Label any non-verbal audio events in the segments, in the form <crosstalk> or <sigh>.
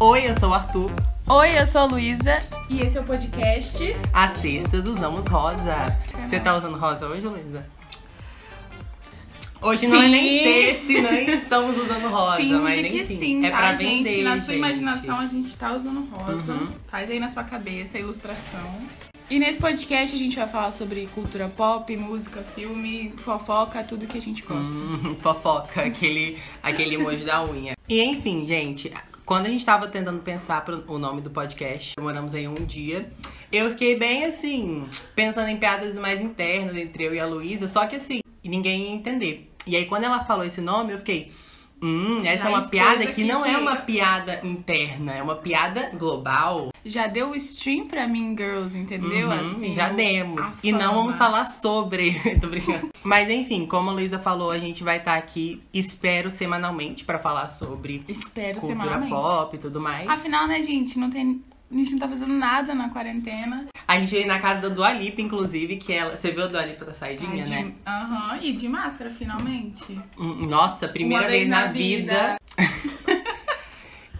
Oi, eu sou o Arthur. Oi, eu sou a Luísa. E esse é o podcast. Às sextas usamos rosa. Você tá usando rosa hoje, Luísa? Hoje não é nem sexta, e nem estamos usando rosa, Finge mas nem que sim. sim, é tá, pra gente? vender, na sua gente. imaginação a gente tá usando rosa. Uhum. Faz aí na sua cabeça a ilustração. E nesse podcast a gente vai falar sobre cultura pop, música, filme, fofoca, tudo que a gente gosta. Hum, <laughs> fofoca, aquele, aquele emoji da unha. E enfim, gente, quando a gente tava tentando pensar pro, o nome do podcast, demoramos aí um dia. Eu fiquei bem assim, pensando em piadas mais internas entre eu e a Luísa, só que assim, ninguém ia entender. E aí quando ela falou esse nome, eu fiquei. Hum, essa é uma piada que não é que- uma piada interna, é uma piada global. Já deu o stream pra Mean Girls, entendeu? Uhum, assim, já demos. E não vamos falar sobre. <laughs> Tô brincando. Mas enfim, como a Luísa falou, a gente vai estar aqui, espero, semanalmente, pra falar sobre Espero cultura semanalmente. pop e tudo mais. Afinal, né, gente, não tem. A gente não tá fazendo nada na quarentena. A gente veio na casa da Dua Lipa, inclusive, que ela. Você viu a Dua Lipa da saidinha, Ai, de- né? Aham, e de máscara, finalmente. Hum, Nossa, primeira Uma vez, vez na, na vida. <laughs>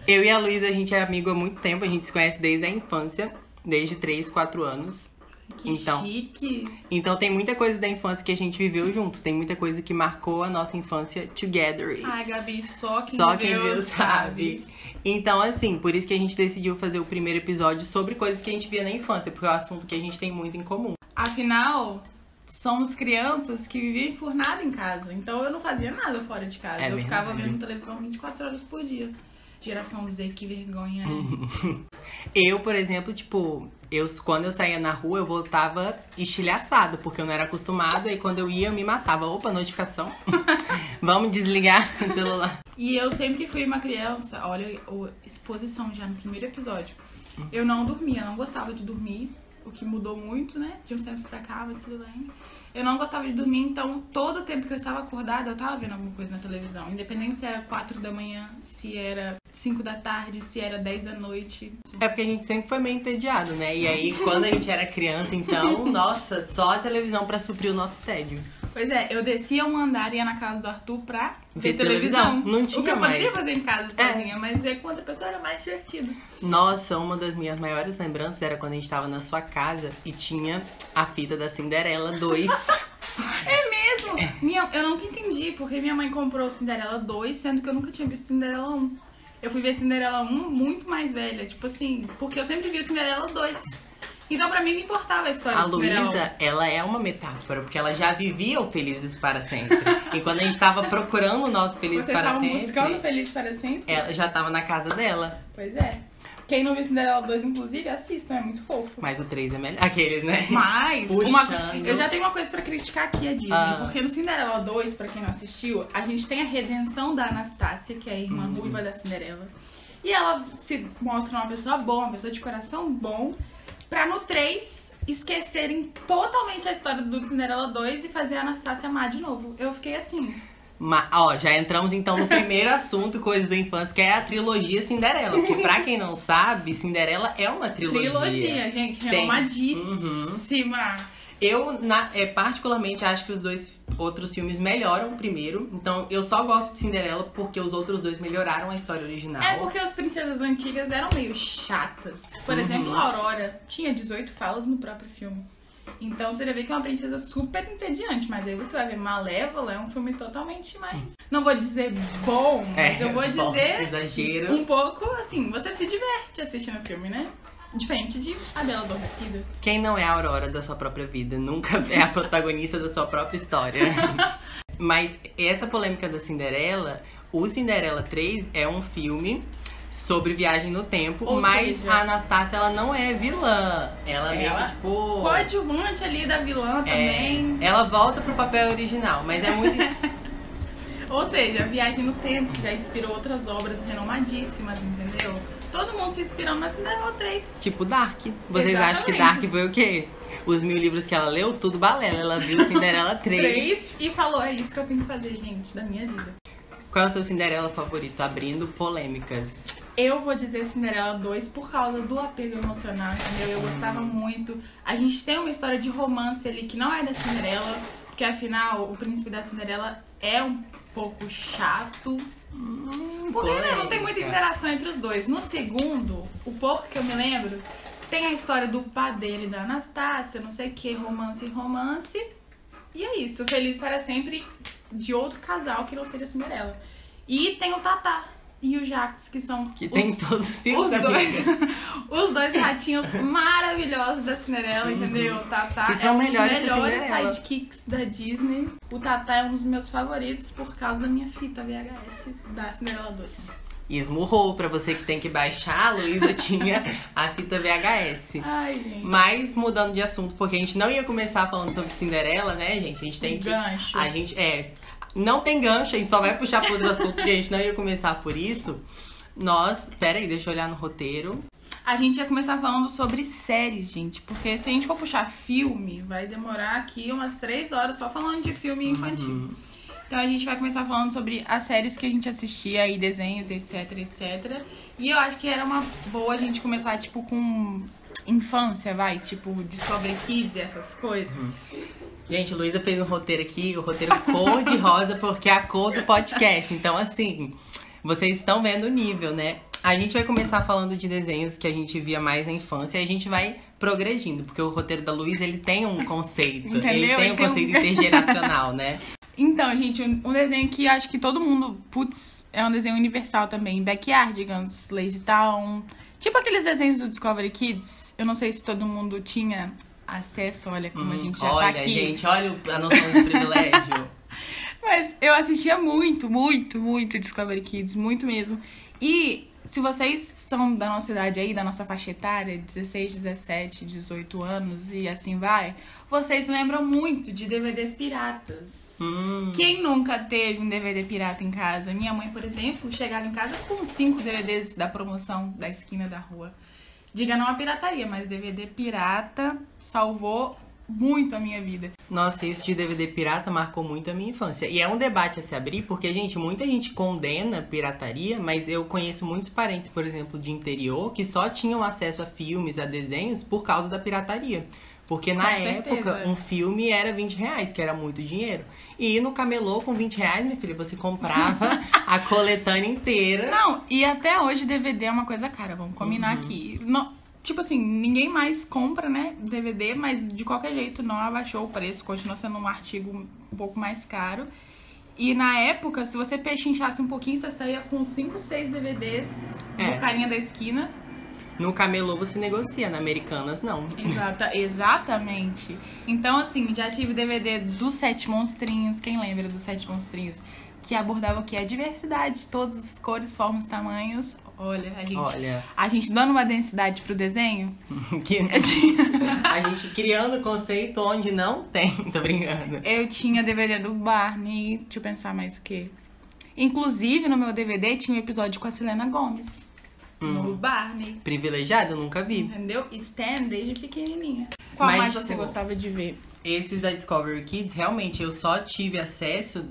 Eu e a Luísa, a gente é amigo há muito tempo, a gente se conhece desde a infância, desde 3, 4 anos. Que Então. chique. Então tem muita coisa da infância que a gente viveu junto. Tem muita coisa que marcou a nossa infância together. Ai, Gabi, só quem Só quem viu sabe. Então, assim, por isso que a gente decidiu fazer o primeiro episódio sobre coisas que a gente via na infância, porque é um assunto que a gente tem muito em comum. Afinal, somos crianças que viviam enfurnada em casa. Então eu não fazia nada fora de casa. É eu ficava verdade. vendo televisão 24 horas por dia. Geração Z, que vergonha. Uhum. <laughs> Eu, por exemplo, tipo, eu, quando eu saía na rua, eu voltava estilhaçado, porque eu não era acostumada, e quando eu ia, eu me matava. Opa, notificação. <laughs> Vamos desligar o celular. E eu sempre fui uma criança, olha, exposição já no primeiro episódio. Eu não dormia, não gostava de dormir, o que mudou muito, né? De uns tempos pra cá, mas tudo bem. Eu não gostava de dormir, então todo o tempo que eu estava acordada, eu tava vendo alguma coisa na televisão. Independente se era 4 da manhã, se era 5 da tarde, se era 10 da noite. É porque a gente sempre foi meio entediado, né? E aí, quando a gente era criança, então, <laughs> nossa, só a televisão pra suprir o nosso tédio. Pois é, eu descia um andar e ia na casa do Arthur pra ver, televisão. televisão. Não O que tinha eu poderia fazer em casa É. sozinha, mas ver com outra pessoa era mais divertido. Nossa, uma das minhas maiores lembranças era quando a gente tava na sua casa e tinha a fita da Cinderela 2. <laughs> É mesmo? Minha, eu nunca entendi, porque minha mãe comprou Cinderela 2, sendo que eu nunca tinha visto Cinderela 1. Eu fui ver Cinderela 1 muito mais velha, tipo assim, porque eu sempre vi o Cinderela 2. Então pra mim não importava a história A Luísa, ela é uma metáfora, porque ela já vivia o Felizes para Sempre. E quando a gente tava procurando o nosso 1. Felizes Vocês para Sempre, buscando Feliz para sempre? ela já tava na casa dela. Pois é. Quem não viu Cinderela 2, inclusive, assistam, é muito fofo. Mas o 3 é melhor. Aqueles, né? Mas, uma, eu já tenho uma coisa pra criticar aqui a Disney. Ah. Porque no Cinderela 2, pra quem não assistiu, a gente tem a redenção da Anastácia, que é a irmã Uhum. ruiva da Cinderela. E ela se mostra uma pessoa boa, uma pessoa de coração bom, pra no 3 esquecerem totalmente a história do Cinderela 2 e fazer a Anastácia amar de novo. Eu fiquei assim. Ó, já entramos então no primeiro assunto, coisa da infância, que é a trilogia Cinderela. Porque pra quem não sabe, Cinderela é uma trilogia. Trilogia, gente, Tem. renomadíssima. Eu, na- é, particularmente, acho que os dois outros filmes melhoram o primeiro. Então, eu só gosto de Cinderela porque os outros dois melhoraram a história original. É porque as princesas antigas eram meio chatas. Por Uhum. exemplo, a Aurora tinha 18 falas no próprio filme. Então você já vê que é uma princesa super entediante, mas aí você vai ver Malévola, é um filme totalmente mais. Não vou dizer bom, mas eu vou É, bom, dizer exagero. um pouco assim, você se diverte assistindo o filme, né? Diferente de A Bela Adormecida. Quem não é a Aurora da sua própria vida nunca é a protagonista da sua própria história. <laughs> Mas essa polêmica da Cinderela, o Cinderela 3 é um filme sobre viagem no tempo, Ou mas seja- a Anastácia ela não é vilã. Ela meio Ela- que tipo Coadjuvante ali da vilã é, também. ela volta pro papel original, mas é muito <laughs> Ou seja, a Viagem no Tempo, que já inspirou outras obras renomadíssimas, entendeu? Todo mundo se inspirando na Cinderela 3. tipo Dark. Vocês acham que Exatamente. Dark foi o quê? Os mil livros que ela leu, tudo balela. Ela viu Cinderela <laughs> 3. Três e falou: é isso que eu tenho que fazer, gente, da minha vida. Qual é o seu Cinderela favorito? Abrindo polêmicas. Eu vou dizer Cinderela 2 por causa do apego emocional, entendeu? Eu gostava muito. A gente tem uma história de romance ali que não é da Cinderela, porque afinal o príncipe da Cinderela é um pouco chato. Porque né, não tem muita interação entre os dois. No segundo, o pouco que eu me lembro, tem a história do padeiro e da Anastácia, não sei o que, romance e romance. E é isso, feliz para sempre de outro casal que não seja Cinderela. E tem o Tatá e o Jax, que são Que os, tem todos os filmes os dois, <laughs> os dois ratinhos maravilhosos da Cinderela, entendeu? O Tatá Que é um dos melhores melhores sidekicks da Disney. O Tatá é um dos meus favoritos por causa da minha fita VHS da Cinderela 2. E esmurrou pra você que tem que baixar. A Luísa <laughs> tinha a fita VHS. Ai, gente. Mas mudando de assunto, porque a gente não ia começar falando sobre Cinderela, né, gente? A gente tem que. Gancho. A gente. É. Não tem gancho, a gente só vai puxar por outro assunto, porque a gente não ia começar por isso. Nós. Pera aí, deixa eu olhar no roteiro. A gente ia começar falando sobre séries, gente. Porque se a gente for puxar filme, vai demorar aqui umas três horas só falando de filme infantil. Então a gente vai começar falando sobre as séries que a gente assistia e desenhos, etc, etc. E eu acho que era uma boa a gente começar, tipo, com infância, vai? Tipo, Discovery Kids e essas coisas. Gente, Luísa fez um roteiro aqui, o roteiro cor de rosa, porque é a cor do podcast. Então, assim, vocês estão vendo o nível, né? A gente vai começar falando de desenhos que a gente via mais na infância e a gente vai progredindo, porque o roteiro da Luísa, ele tem um conceito. Ele Entendeu? tem Ele um tem um- conceito <laughs> intergeracional, né? Então, gente, um um desenho que acho que todo mundo, putz, é um desenho universal também. Backyardigans, Lazy Town. Tipo aqueles desenhos do Discovery Kids. Eu não sei se todo mundo tinha acesso, olha como a gente já Hum, olha, tá aqui. gente, olha a noção de privilégio. <laughs> Mas eu assistia muito, muito, muito Discovery Kids, muito mesmo. E se vocês são da nossa idade aí, da nossa faixa etária, 16, 17, 18 anos e assim vai, vocês lembram muito de DVDs piratas. Hum, Quem nunca teve um DVD pirata em casa? Minha mãe, por exemplo, chegava em casa com cinco DVDs da promoção da esquina da rua. Diga não a pirataria, mas DVD pirata salvou muito a minha vida. Nossa, isso de DVD pirata marcou muito a minha infância. E é um debate a se abrir, porque, gente, muita gente condena pirataria, mas eu conheço muitos parentes, por exemplo, de interior, que só tinham acesso a filmes, a desenhos, por causa da pirataria. Porque na Com época, um filme era 20 reais, que era muito dinheiro. E no camelô, com 20 reais, minha filha, você comprava <laughs> a coletânea inteira. Não, e até hoje DVD é uma coisa cara, vamos combinar aqui. Não- tipo assim, ninguém mais compra, né, DVD, mas de qualquer jeito não abaixou o preço, continua sendo um artigo um pouco mais caro. E na época, se você pechinchasse um pouquinho, você saía com 5, 6 DVDs É. do carinha da esquina. No camelô você negocia, na Americanas não. Exata, exatamente. Então, assim, já tive DVD dos Sete Monstrinhos. Quem lembra dos Sete Monstrinhos? Que abordava o que? A diversidade, todas as cores, formas, tamanhos. Olha, a gente, Olha, a gente dando uma densidade pro desenho. <laughs> que <laughs> a gente criando conceito onde não tem, <laughs> tô brincando. eu tinha DVD do Barney. Deixa eu pensar mais o quê? Inclusive, no meu DVD tinha um episódio com a Selena Gomes. No Barney. Privilegiado, eu nunca vi. Entendeu? Stan desde pequenininha. Qual Mas, mais tipo, você gostava de ver? Esses da Discovery Kids, realmente, eu só tive acesso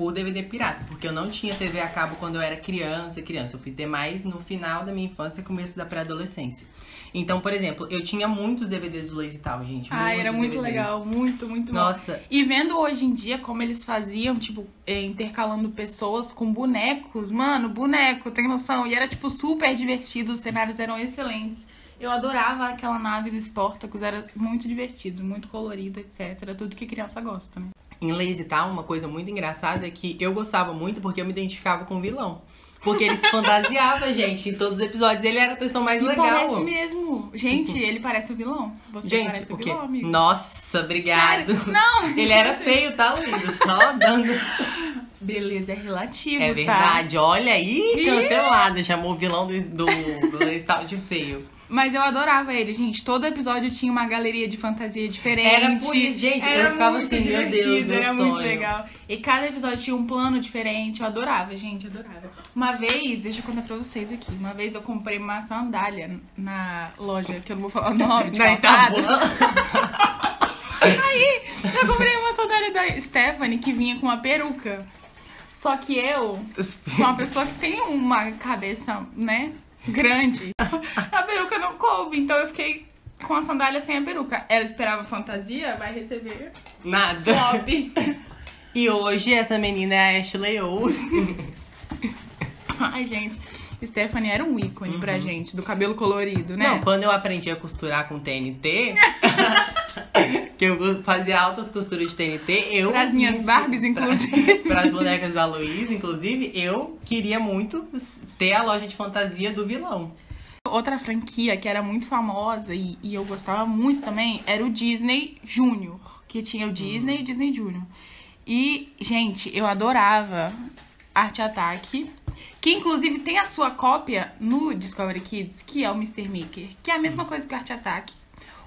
por DVD pirata, porque eu não tinha TV a cabo quando eu era criança, criança. Eu fui ter mais no final da minha infância e começo da pré-adolescência. Então, por exemplo, eu tinha muitos DVDs do Lazy Tal, gente. Ah, era muito DVDs. legal, muito, muito bom. Nossa, E vendo hoje em dia como eles faziam, tipo, eh, intercalando pessoas com bonecos. Mano, boneco, tem noção? E era, tipo, super divertido, os cenários eram excelentes. Eu adorava aquela nave do Sportacus, era muito divertido, muito colorido, etc. Tudo que criança gosta, né? Em Lazy Tal, uma coisa muito engraçada é que eu gostava muito porque eu me identificava com o vilão. Porque ele se fantasiava, <laughs> gente, em todos os episódios. Ele era a pessoa mais E legal. parece mesmo. Gente, ele parece o vilão. Você Gente, parece o vilão, amigo. Nossa, obrigado. Sério? Não, <laughs> Ele era feio, tá, Luísa? Só dando. Beleza, é relativo, É tá? verdade, olha aí, cancelado. Chamou o vilão do, do, do de feio. Mas eu adorava ele, gente. Todo episódio tinha uma galeria de fantasia diferente. Era por isso, gente, eu Era ficava muito assim, meu Deus, meu Era muito sonho. legal. E cada episódio tinha um plano diferente. Eu adorava, gente, adorava. Uma vez, deixa eu contar pra vocês aqui. Uma vez eu comprei uma sandália na loja, que eu não vou falar o nome, de <laughs> Na calçado. Itapuã. <laughs> Eu comprei uma sandália da Stephanie que vinha com uma peruca. Só que eu sou uma <laughs> pessoa que tem uma cabeça, né? Grande. <laughs> A peruca não coube, então eu fiquei com a sandália sem a peruca. Ela esperava fantasia, vai receber Nada. top. <laughs> E hoje essa menina é a Ashley O. Ai, gente. Stephanie era um ícone pra gente, do cabelo colorido, né? Uhum. Não, quando eu aprendi a costurar com TNT, <laughs> que eu fazia altas costuras de TNT, eu. Pras minhas Barbies, inclusive. <laughs> Para as bonecas da Luiz, inclusive, eu queria muito ter a loja de fantasia do vilão. Outra franquia que era muito famosa e, e eu gostava muito também era o Disney Junior, que tinha o Disney e Disney Junior. E, gente, eu adorava Arte Ataque, que inclusive tem a sua cópia no Discovery Kids, que é o Mr. Maker, que é a mesma coisa que o Arte Ataque.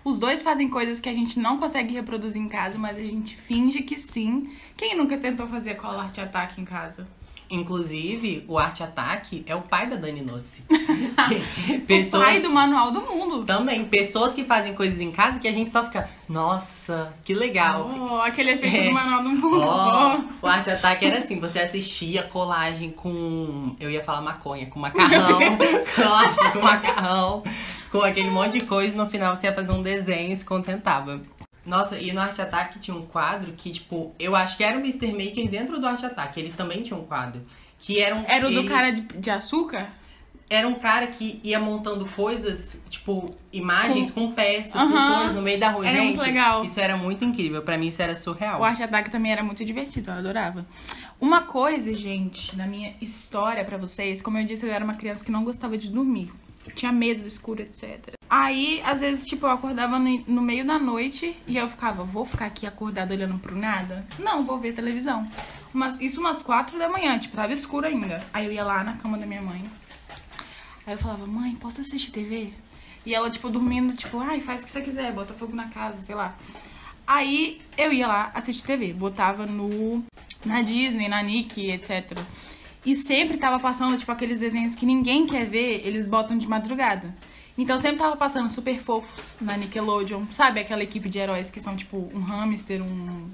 Os dois fazem coisas que a gente não consegue reproduzir em casa, mas a gente finge que sim. Quem nunca tentou fazer cola Arte Ataque em casa? Inclusive, o Arte Ataque é o pai da Dani Nossi. <laughs> <laughs> O pai do manual do mundo. Também, pessoas que fazem coisas em casa que a gente só fica, nossa, que legal. Oh, aquele efeito É. do manual do mundo. Ó, <laughs> o Arte Ataque era assim, você assistia colagem com. Eu ia falar maconha, com macarrão, colagem com macarrão, com aquele monte de coisa, e no final você ia fazer um desenho e se contentava. Nossa, e no Arte Ataque tinha um quadro que, tipo, eu acho que era o Mr. Maker dentro do Arte Ataque. Ele também tinha um quadro. Que era um. Era o do ele- cara de, de açúcar? Era um cara que ia montando coisas, tipo, imagens com, peças, com Aham. coisas no meio da rua. Era Gente, muito legal. Isso era muito incrível. Pra mim, isso era surreal. O Arte Ataque também era muito divertido, eu adorava. Uma coisa, gente, na minha história pra vocês, como eu disse, eu era uma criança que não gostava de dormir. Tinha medo do escuro, etc. Aí, às vezes, tipo, eu acordava no, meio da noite e eu ficava, vou ficar aqui acordada olhando pro nada? Não, vou ver televisão. Umas, isso umas quatro da manhã, tipo, tava escuro ainda. Aí eu ia lá na cama da minha mãe. Aí eu falava, mãe, posso assistir TV? E ela, tipo, dormindo, tipo, ai, faz o que você quiser, bota fogo na casa, sei lá. Aí eu ia lá assistir TV, botava no na Disney, na Nick, etc. E sempre tava passando, tipo, aqueles desenhos que ninguém quer ver, eles botam de madrugada. Então sempre tava passando super fofos na Nickelodeon, sabe? Aquela equipe de heróis que são, tipo, um hamster, um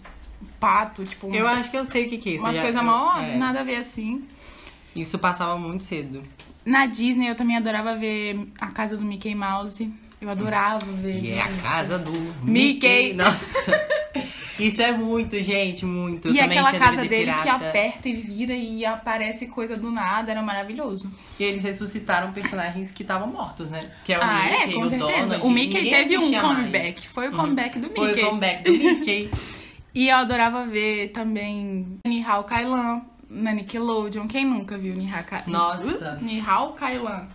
pato, tipo, um, Eu acho que eu sei o que, que é isso. umas coisas mó é. nada a ver assim. Isso passava muito cedo. Na Disney eu também adorava ver a casa do Mickey Mouse. Eu adorava ver. E é a casa do Mickey. Mickey. Nossa. <laughs> Isso é muito, gente, muito. E também aquela casa dele que aperta e vira e aparece coisa do nada, era maravilhoso. E eles ressuscitaram personagens que estavam mortos, né? Que é o ah, Mickey, é, com o certeza. Donald. o Mickey teve um assistia mais. comeback. Foi o Uhum. comeback do Mickey. Foi o comeback do Mickey. <laughs> E eu adorava ver também Nihao Kailan na Nickelodeon. Quem nunca viu Nihao Kailan? Nossa. Nihao Kailan.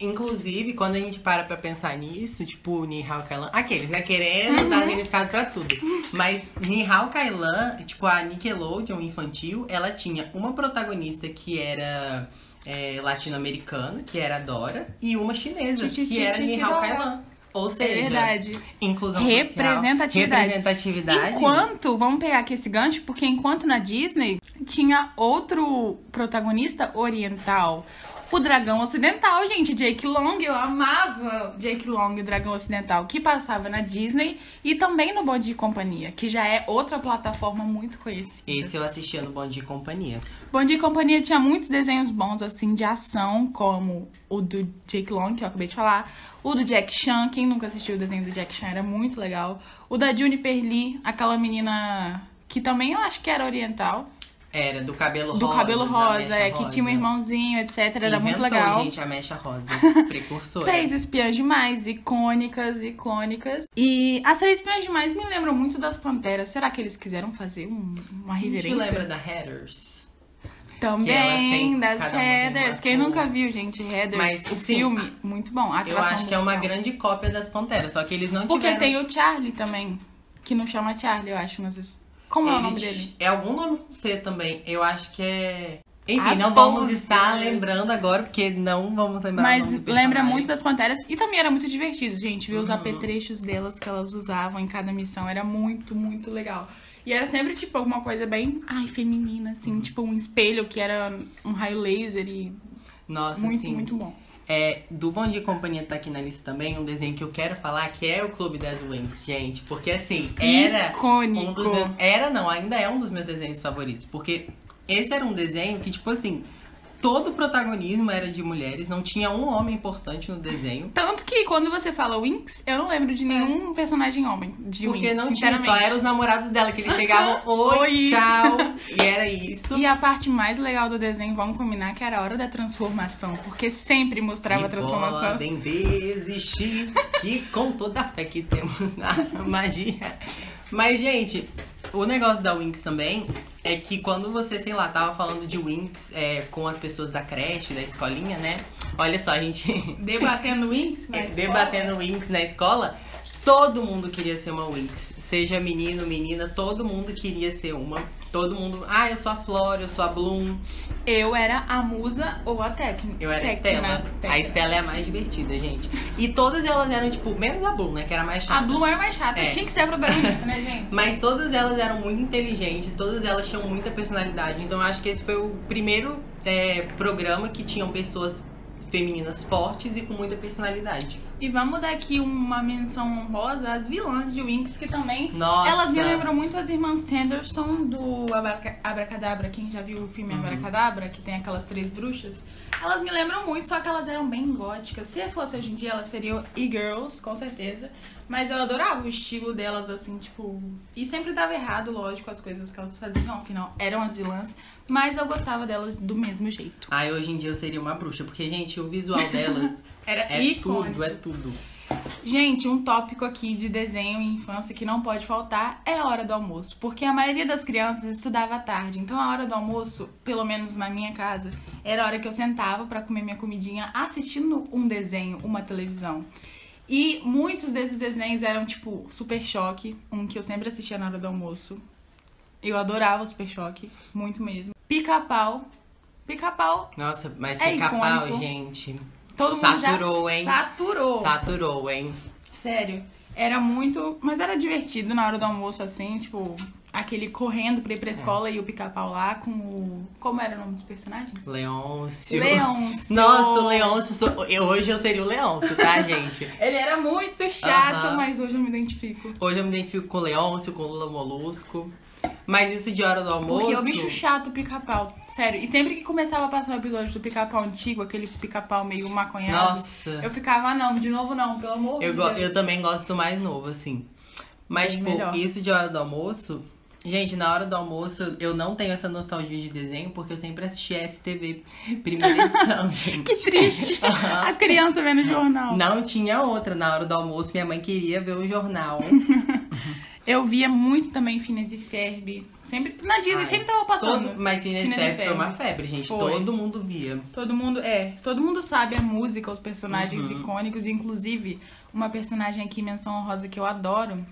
Inclusive, quando a gente para pra pensar nisso, tipo, Nihao Kailan. Aqueles, né? Querendo Uhum. dar significado pra tudo. Mas Nihao Kailan, tipo, a Nickelodeon infantil, ela tinha uma protagonista que era é, latino-americana, que era Dora, e uma chinesa, que era Nihao. Kailan. Ou É seja, verdade. inclusão social, Representatividade. representatividade. Enquanto, vamos pegar aqui esse gancho, porque enquanto na Disney tinha outro protagonista oriental. O Dragão Ocidental, gente, Jake Long, eu amava Jake Long, o Dragão Ocidental, que passava na Disney e também no Bom Dia e Companhia, que já é outra plataforma muito conhecida. Esse eu assistia no Bom Dia e Companhia. Bom Dia e Companhia tinha muitos desenhos bons, assim, de ação, como o do Jake Long, que eu acabei de falar. O do Jack Chan, quem nunca assistiu o desenho do Jack Chan, era muito legal. O da Juniper Lee, aquela menina que também eu acho que era oriental. Era, do cabelo Do rosa. cabelo da rosa, é, que tinha um rosa. irmãozinho, etc. Era muito Inventou, legal. gente, a mecha rosa. <laughs> Precursora. Três espiãs demais, icônicas, icônicas. E as três espiãs demais me lembram muito das Panteras. Será que eles quiseram fazer um- uma A gente reverência? lembra da Headers? Também, das Headers. Quem nunca viu, gente, Headers, Mas, o assim, filme, muito bom. Eu acho que é uma muito boa. grande cópia das Panteras, só que eles não Porque tiveram... tem o Charlie também, que não chama Charlie, eu acho, mas... Como é o nome Eles- dele? É algum nome com C também. Eu acho que é... Enfim, As não vamos estar lembrando agora, porque não vamos lembrar Mas lembra muito das Panteras. E também era muito divertido, gente. Ver os Uhum. apetrechos delas que elas usavam em cada missão. Era muito, muito legal. E era sempre, tipo, alguma coisa bem, ai, feminina, assim. Uhum. Tipo, um espelho que era um raio laser e Nossa, muito, assim, muito bom. É, do Bom Dia Companhia tá aqui na lista também, um desenho que eu quero falar, que é o Clube das Winx, gente. Porque assim, era Icônico. um dos meus, Era não, ainda é um dos meus desenhos favoritos. Porque esse era um desenho que, tipo assim, todo o protagonismo era de mulheres, não tinha um homem importante no desenho. Tanto que quando você fala Winx, eu não lembro de nenhum personagem homem de Porque Winx, não tinha, só eram os namorados dela, que eles chegavam, <laughs> oi, Oi. tchau, e era isso. E a parte mais legal do desenho, vamos combinar, que era a hora da transformação. Porque sempre mostrava a E transformação. podem desistir, que com toda a fé que temos na magia. Mas, gente, o negócio da Winx também é que quando você, sei lá, tava falando de Winx é, com as pessoas da creche, da escolinha, né? Olha só, a gente <laughs> Debatendo Winx na escola. debatendo Winx na escola, todo mundo queria ser uma Winx. Seja menino, menina, todo mundo queria ser uma. Todo mundo, ah, eu sou a Flora, eu sou a Bloom. Eu era a musa ou a técnica. Eu era a Estela. A Estela é a mais divertida, gente. E todas elas eram, tipo, menos a Bloom, né? Que era mais chata. A Bloom era mais chata. É. Tinha que ser a protagonista, né, gente? <laughs> Mas todas elas eram muito inteligentes, todas elas tinham muita personalidade. Então eu acho que esse foi o primeiro é, programa que tinham pessoas femininas fortes e com muita personalidade. E vamos dar aqui uma menção honrosa às vilãs de Winx, que também. Nossa! Elas me lembram muito as irmãs Sanderson do Abraca- Abracadabra. Quem já viu o filme Uhum. Abracadabra, que tem aquelas três bruxas. Elas me lembram muito, só que elas eram bem góticas. Se fosse hoje em dia, elas seriam e-girls, com certeza. Mas eu adorava o estilo delas, assim, tipo. E sempre dava errado, lógico, as coisas que elas faziam. Afinal, eram as vilãs. Mas eu gostava delas do mesmo jeito. Ai, hoje em dia eu seria uma bruxa, porque, gente, o visual delas <laughs> Era é icônico. tudo, é tudo. Gente, um tópico aqui de desenho e infância que não pode faltar é a hora do almoço. Porque a maioria das crianças estudava à tarde. Então a hora do almoço, pelo menos na minha casa, era a hora que eu sentava pra comer minha comidinha assistindo um desenho, uma televisão. E muitos desses desenhos eram tipo Super Choque, um que eu sempre assistia na hora do almoço. Eu adorava o Super Choque, muito mesmo. Pica-pau. Pica-pau, Nossa, mas É pica-pau, gente. Todo mundo já Saturou, hein? saturou. Saturou, hein? Sério. Era muito. Mas era divertido na hora do almoço, assim, tipo, aquele correndo pra ir pra escola e o pica-pau lá com o. Como era o nome dos personagens? Leôncio. Leôncio. Nossa, o Leôncio. eu- Hoje eu seria o Leôncio, tá, <laughs> gente? Ele era muito chato, Aham. mas hoje eu me identifico. Hoje eu me identifico com o Leôncio, com o Lula Molusco. Mas isso de hora do almoço. Porque é o bicho chato o pica-pau. Sério. E sempre que começava a passar o episódio do pica-pau antigo, aquele pica-pau meio maconhado. Nossa. Eu ficava, ah, não, de novo não, pelo amor Eu, de Deus. eu também gosto do mais novo, assim. Mas, tipo, melhor. isso de hora do almoço. Gente, na hora do almoço eu não tenho essa nostalgia de desenho, porque eu sempre assisti STV primeira <laughs> edição, gente. Que triste. Aham. <laughs> a criança vendo jornal. Não tinha outra. Na hora do almoço, minha mãe queria ver o jornal. <laughs> Eu via muito também Phineas e Ferb. Sempre, na Disney Ai, sempre tava passando. Todo, mas Phineas e Phineas e Ferb foi uma febre, gente. Foi. Todo mundo via. Todo mundo, é, todo mundo sabe a música, os personagens Uhum. icônicos, inclusive uma personagem aqui, menção honrosa, que eu adoro,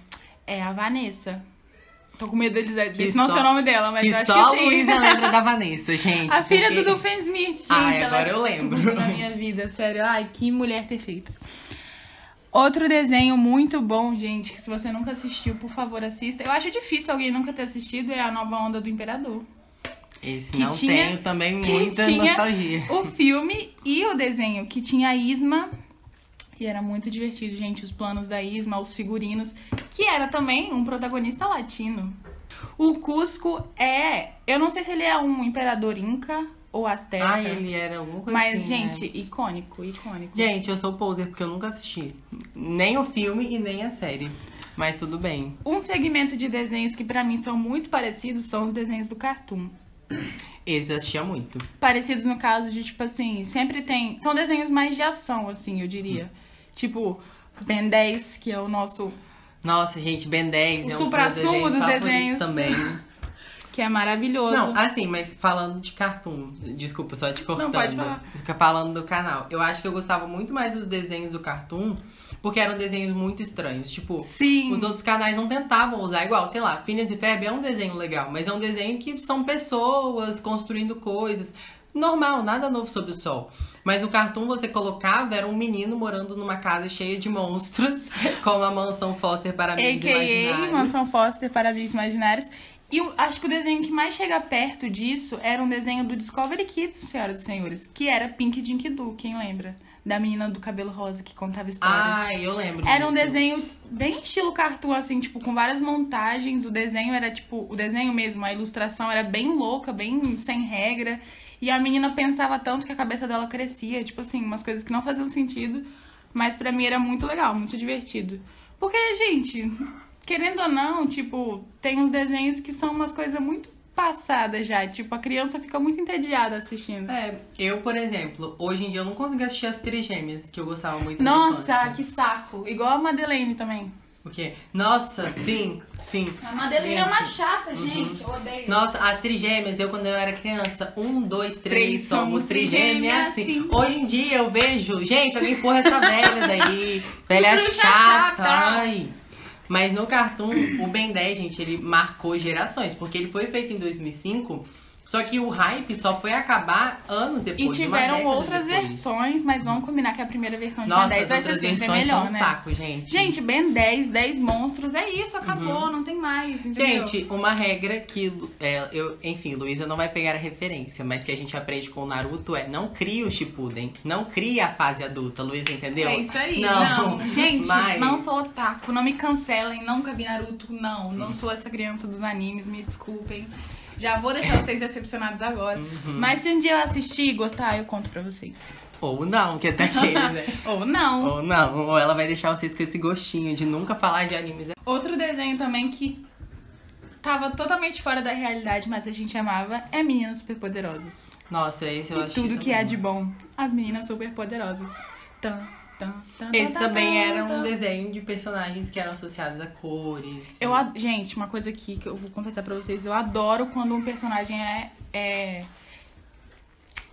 é a Vanessa. Tô com medo de dizer, Que desse não ser o nome dela, mas que eu acho só a que sim. Luísa <laughs> lembra da Vanessa, gente. A filha porque- do Dufen Smith, gente. Ai, agora é eu lembro. na minha vida, sério. Ai, que mulher perfeita. Outro desenho muito bom, gente, que se você nunca assistiu, por favor, assista. Eu acho difícil alguém nunca ter assistido, é a Nova Onda do Imperador. Esse que não tinha- tenho também muita nostalgia. O filme e o desenho, que tinha a Isma. E era muito divertido, gente, os planos da Isma, os figurinos, que era também um protagonista latino. O Cusco é. Eu não sei se ele é um imperador inca ou asteca. Ai, ele era alguma coisa Mas, assim, né? gente, icônico, icônico. Gente, eu sou poser porque eu nunca assisti. Nem o filme e nem a série. Mas tudo bem. Um segmento de desenhos que pra mim são muito parecidos são os desenhos do Cartoon. Esse eu assistia muito. Parecidos no caso de, tipo assim, sempre tem. São desenhos mais de ação, assim, eu diria. Tipo, Ben 10, que é o nosso. Nossa, gente, Ben 10 O é um dos meus desenhos dos favoritos desenhos. também. <laughs> Que é maravilhoso. Não, assim, mas falando de cartoon, desculpa, só te cortando. pode falar. Fica falando do canal. Eu acho que eu gostava muito mais dos desenhos do cartoon, porque eram desenhos muito estranhos. Tipo, Sim. os outros canais não tentavam usar igual, sei lá, Phineas e Ferb é um desenho legal, mas é um desenho que são pessoas construindo coisas. Normal, nada novo sob o sol. Mas o cartoon você colocava era um menino morando numa casa cheia de monstros, <laughs> como a mansão Foster para amigos imaginários. Mansão Foster para Amigos Imaginários. E eu acho que o desenho que mais chega perto disso era um desenho do Discovery Kids, Senhoras e Senhores, que era Pink Dink Doo, quem lembra? Da menina do cabelo rosa que contava histórias. Ai, eu lembro Era um disso. desenho bem estilo cartoon, assim, tipo, com várias montagens. O desenho era, tipo, o desenho mesmo, a ilustração era bem louca, bem sem regra. E a menina pensava tanto que a cabeça dela crescia, tipo assim, umas coisas que não faziam sentido, mas pra mim era muito legal, muito divertido. Porque, gente, querendo ou não, tipo, tem uns desenhos que são umas coisas muito passadas já, tipo, a criança fica muito entediada assistindo. É, eu, por exemplo, hoje em dia eu não consigo assistir as trigêmeas, que eu gostava muito Nossa, que saco. Igual a Madeleine também. O quê? Nossa, sim, sim. A Madeleine é Gente, uma chata, uhum. gente. Eu odeio. Nossa, as trigêmeas, eu quando eu era criança, um, dois, três, Três somos trigêmeas, trigêmeas, sim. sim. Hoje em dia eu vejo, gente, alguém empurra essa velha daí, <laughs> velha chata, chata. ai. Mas no Cartoon, o Ben 10, gente, ele marcou gerações, porque ele foi feito em 2005, só que o hype só foi acabar anos E depois, uma tiveram outras depois. versões, mas vamos combinar que a primeira versão de Nossa, Ben as 10 vai ser sempre melhor, são um né? saco, gente. Gente, Ben 10, 10 monstros, é isso, acabou, não tem mais, entendeu? Gente, uma regra que, é, eu, enfim, Luísa não vai pegar a referência, mas que a gente aprende com o Naruto é não crie o Shippuden, não crie a fase adulta, Luísa, entendeu? É isso aí. Não, Não, <laughs> gente, mas- não sou otaku, não me cancelem, nunca vi Naruto, não. Hum. Não sou essa criança dos animes, me desculpem. Já vou deixar vocês decepcionados agora. Uhum. Mas se um dia eu assistir e gostar, eu conto pra vocês. Ou não, que é daquele, <laughs> né? Ou não. Ou não, ou ela vai deixar vocês com esse gostinho de nunca falar de animes. Outro desenho também que tava totalmente fora da realidade, mas a gente amava, é Meninas Superpoderosas. Nossa, esse eu E achei tudo que também. é de bom. As meninas superpoderosas. Tan, Esse também era um desenho de personagens que eram associados a cores. Eu, ad- gente, uma coisa aqui que eu vou confessar pra vocês, eu adoro quando um personagem é. é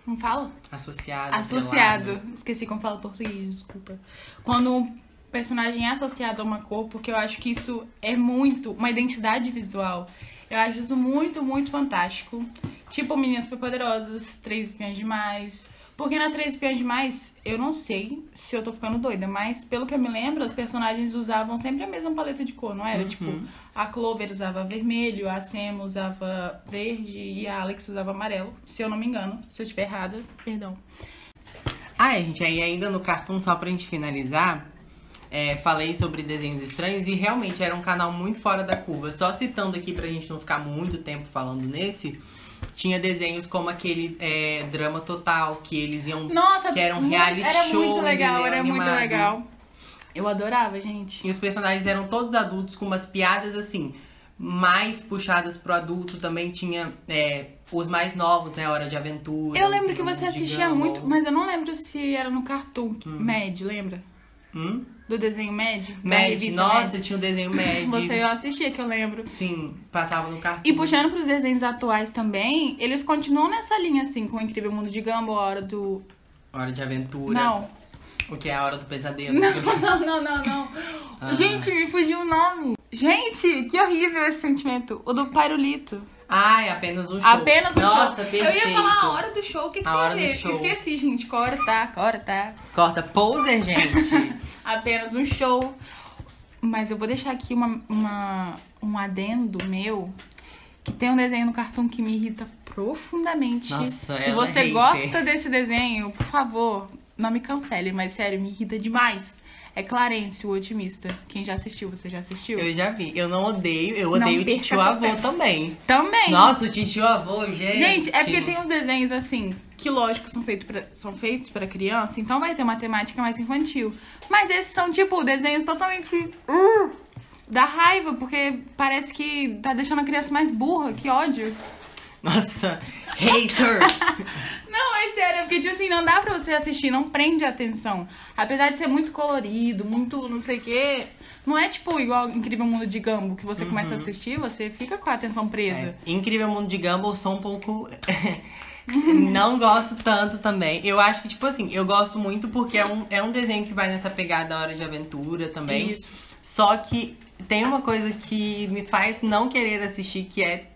não fala? Associado. Associado. atrelado. Esqueci como fala português, desculpa. Quando um personagem é associado a uma cor, porque eu acho que isso é muito uma identidade visual. Eu acho isso muito, muito fantástico. Tipo Meninas Superpoderosas, Três Espiãs Demais. Porque nas Três Espiãs Demais, eu não sei se eu tô ficando doida, mas pelo que eu me lembro, os personagens usavam sempre a mesma paleta de cor, não era? Uhum. Tipo, a Clover usava vermelho, a Sam usava verde e a Alex usava amarelo. Se eu não me engano. Se eu estiver errada, perdão. Ah, é, gente, aí ainda no Cartoon, só pra gente finalizar, é, falei sobre desenhos estranhos e realmente era um canal muito fora da curva. Só citando aqui pra gente não ficar muito tempo falando nesse, tinha desenhos como aquele é, Drama Total, que eles iam. Nossa, Que era um muito- reality era show, muito um legal, era muito animado. legal. Eu adorava, gente. E os personagens eram todos adultos, com umas piadas assim, mais puxadas pro adulto. Também tinha é, os mais novos, né? Hora de Aventura. Eu lembro que você assistia muito, mas eu não lembro se era no Cartoon Mad, lembra? Hum? Do desenho Mad? Mad, revista nossa, tinha o desenho <laughs> Mad. Você eu assistia, que eu lembro. Sim, passava no cartão. E puxando pros desenhos atuais também, eles continuam nessa linha, assim, com o Incrível Mundo de Gumball, a hora do... Hora de aventura. Não. O que é a hora do pesadelo. <laughs> Não, não, não, não. Ah. Gente, me fugiu o nome. Gente, que horrível esse sentimento. O do Pirulito. Ai, apenas um show. Apenas um Nossa, show. perfeito. Eu ia falar a hora do show, o que, que A hora do ver? show. Esqueci, gente. Corta, corta. Corta. Poser, gente. <laughs> Apenas um show. Mas eu vou deixar aqui uma, uma- um adendo meu. Que tem um desenho no cartão que me irrita profundamente. Nossa, Se é você hater. gosta desse desenho, por favor, não me cancele. Mas sério, me irrita demais. É Clarence, o otimista. Quem já assistiu? Você já assistiu? eu já vi. Eu não odeio. Eu odeio o titio avô fé. também. Também. Nossa, o titio avô, gente. Gente, é porque tem uns desenhos assim, que lógico são, feito pra, são feitos pra criança, então vai ter uma temática mais infantil. Mas esses são, tipo, desenhos totalmente. Uh, dá raiva, porque parece que tá deixando a criança mais burra, que ódio. Nossa, hater. <laughs> Não, é sério, porque, tipo assim, não dá pra você assistir, não prende a atenção. Apesar de ser muito colorido, muito não sei o quê. Não é tipo igual Incrível Mundo de Gambo, que você começa a assistir, você fica com a atenção presa. É, Incrível Mundo de Gumball, sou um pouco. <laughs> não gosto tanto também. Eu acho que, tipo assim, eu gosto muito porque é um, é um desenho que vai nessa pegada Hora de Aventura também. Isso. Só que tem uma coisa que me faz não querer assistir, que é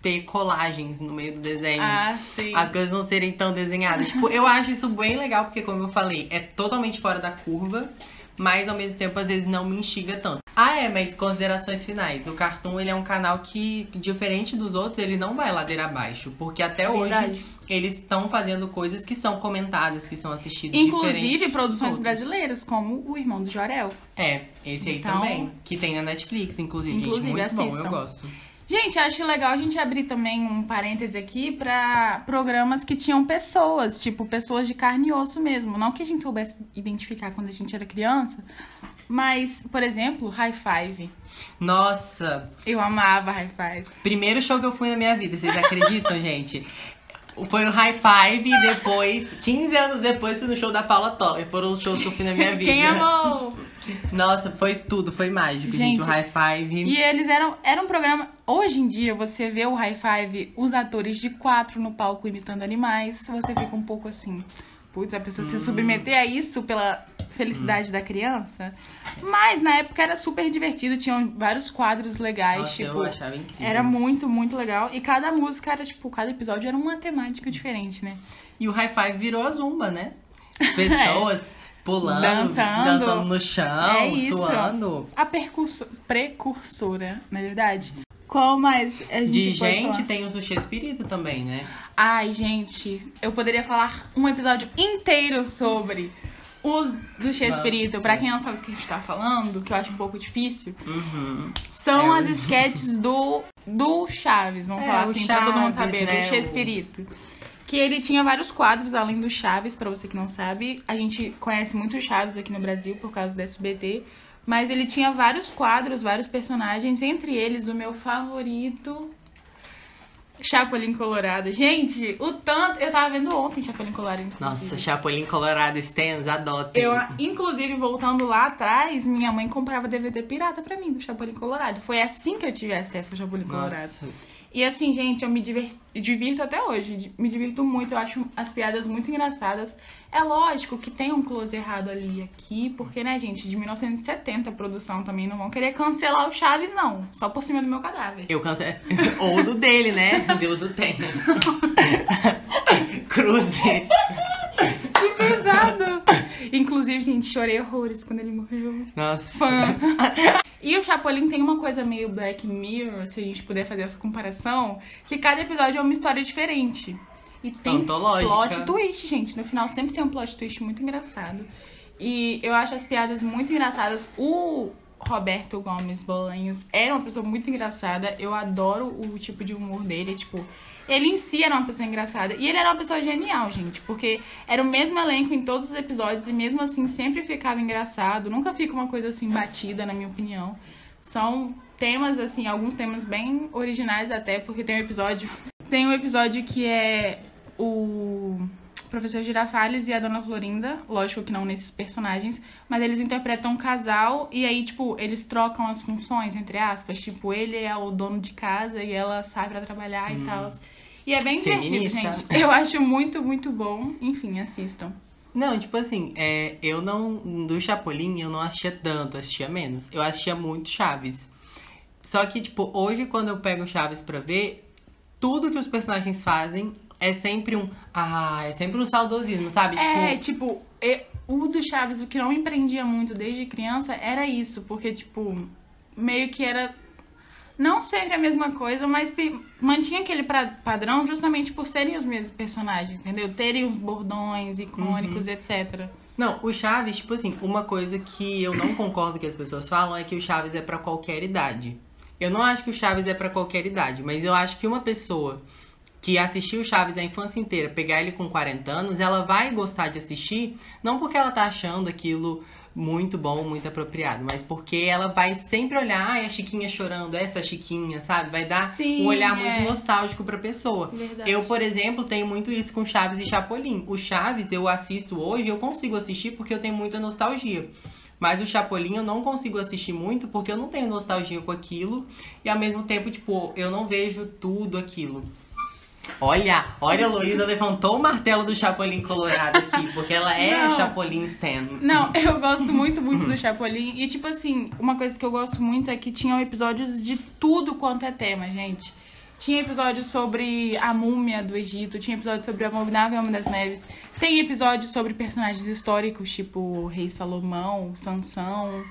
ter colagens no meio do desenho. Ah, sim. As coisas não serem tão desenhadas. tipo, eu acho isso bem legal, porque como eu falei, é totalmente fora da curva, mas ao mesmo tempo às vezes não me instiga tanto. Ah, é, mas considerações finais. O Cartoon, ele é um canal que, diferente dos outros, ele não vai ladeira abaixo. Porque até Verdade. hoje, eles estão fazendo coisas que são comentadas, que são assistidas Inclusive produções outros. brasileiras, como o irmão do Jorel. É, esse aí Então- também. Que tem na Netflix, inclusive, Inclusive, gente. Muito bom, assistam. eu gosto. Gente, acho legal a gente abrir também um parêntese aqui pra programas que tinham pessoas, tipo, pessoas de carne e osso mesmo. Não que a gente soubesse identificar quando a gente era criança, mas, por exemplo, High Five. Nossa, Eu amava High Five. primeiro show que eu fui na minha vida, vocês acreditam, <laughs> gente? Foi o High Five e depois, 15 anos depois, fui no show da Paula Toller. Foram os shows que eu fui na minha <laughs> vida. Quem amou? Nossa, foi tudo, foi mágico, gente. Gente, O High Five. E eles eram. Era um programa. Hoje em dia, você vê o High Five, os atores de quatro no palco imitando animais, você fica um pouco assim. Putz, a pessoa Hum. se submeter a isso pela felicidade da criança. Mas na época era super divertido, tinham vários quadros legais, Nossa, tipo. eu achava incrível. Era muito, muito legal. E cada música era, tipo, cada episódio era uma temática diferente, né? E o High Five virou a Zumba, né? <laughs> Pessoas pulando, Dançando. dançando no chão, É isso. suando. A percurso... precursora, na verdade. Qual mais a gente De gente, falar? tem do Che Espírito também, né? Ai, gente, eu poderia falar um episódio inteiro sobre os do Chespirito. Nossa. Pra quem não sabe o que a gente tá falando, que eu acho um pouco difícil, Uhum. são É, as sketches do, do Chaves, vamos É, falar assim, pra todo mundo Chaves, saber, né, do o- Chespirito. Que ele tinha vários quadros além do Chaves, pra você que não sabe. A gente conhece muito o Chaves aqui no Brasil por causa do SBT. Mas ele tinha vários quadros, vários personagens, entre eles o meu favorito, Chapolin Colorado. Gente, o tanto. Eu tava vendo ontem Chapolin Colorado, inclusive. Nossa, Chapolin Colorado, Stans, adotem. Eu, inclusive, voltando lá atrás, minha mãe comprava DVD pirata pra mim do Chapolin Colorado. Foi assim que eu tive acesso ao Chapolin Colorado. E assim, gente, eu me diver- divirto até hoje. Me divirto muito, eu acho as piadas muito engraçadas. É lógico que tem um close errado ali e aqui, porque, né, gente, de 1970 a produção também não vão querer cancelar o Chaves, não. Só por cima do meu cadáver. Eu cansei. <laughs> Ou do dele, né? <laughs> Deus o tenha. <laughs> Cruze. Inclusive, gente, chorei horrores quando ele morreu. Nossa. Fã. E o Chapolin tem uma coisa meio Black Mirror, se a gente puder fazer essa comparação, que cada episódio é uma história diferente. E tem Antológica. plot twist, gente. No final sempre tem um plot twist muito engraçado. E eu acho as piadas muito engraçadas. O Roberto Gomes Bolanhos era uma pessoa muito engraçada. Eu adoro o tipo de humor dele. Tipo, ele em si era uma pessoa engraçada. E ele era uma pessoa genial, gente. Porque era o mesmo elenco em todos os episódios. E mesmo assim sempre ficava engraçado. Nunca fica uma coisa assim batida, na minha opinião. São temas, assim, alguns temas bem originais até. Porque tem um episódio. <laughs> Tem um episódio que é o professor Girafales e a Dona Florinda, lógico que não nesses personagens, mas eles interpretam um casal e aí, tipo, eles trocam as funções, entre aspas. Tipo, ele é o dono de casa e ela sai pra trabalhar e tal. E é bem divertido, gente. <laughs> Eu acho muito, muito bom. Enfim, assistam. Não, tipo assim, é, eu não. Do Chapolin eu não assistia tanto, assistia menos. Eu assistia muito Chaves. Só que, tipo, hoje quando eu pego Chaves pra ver, tudo que os personagens fazem é sempre um. Ah, é sempre um saudosismo, sabe? É, Tipo, tipo, o do Chaves, o que não me prendia muito desde criança era isso, porque, tipo, meio que era. Não sempre a mesma coisa, mas mantinha aquele pra- padrão justamente por serem os mesmos personagens, entendeu? Terem os bordões icônicos, etc. Não, o Chaves, tipo assim, uma coisa que eu não concordo que as pessoas falam é que o Chaves é pra qualquer idade. Eu não acho que o Chaves é pra qualquer idade, mas eu acho que uma pessoa que assistiu o Chaves a infância inteira, pegar ele com 40 anos, ela vai gostar de assistir, não porque ela tá achando aquilo muito bom, muito apropriado, mas porque ela vai sempre olhar, ai, a Chiquinha chorando, essa Chiquinha, sabe? Vai dar Sim, um olhar é. muito nostálgico pra pessoa. Verdade. Eu, por exemplo, tenho muito isso com Chaves e Chapolin. O Chaves eu assisto hoje, eu consigo assistir porque eu tenho muita nostalgia. Mas o Chapolin eu não consigo assistir muito porque eu não tenho nostalgia com aquilo. E ao mesmo tempo, tipo, eu não vejo tudo aquilo. Olha, olha, a Luísa levantou o martelo do Chapolin Colorado aqui, porque ela é Não. Chapolin Stan. Não, eu gosto muito, muito do <laughs> Chapolin. E, tipo assim, uma coisa que eu gosto muito é que tinham episódios de tudo quanto é tema, gente. Tinha episódio sobre a múmia do Egito, tinha episódio sobre a Abominável Homem das Neves. Tem episódio sobre personagens históricos, tipo o Rei Salomão, Sansão.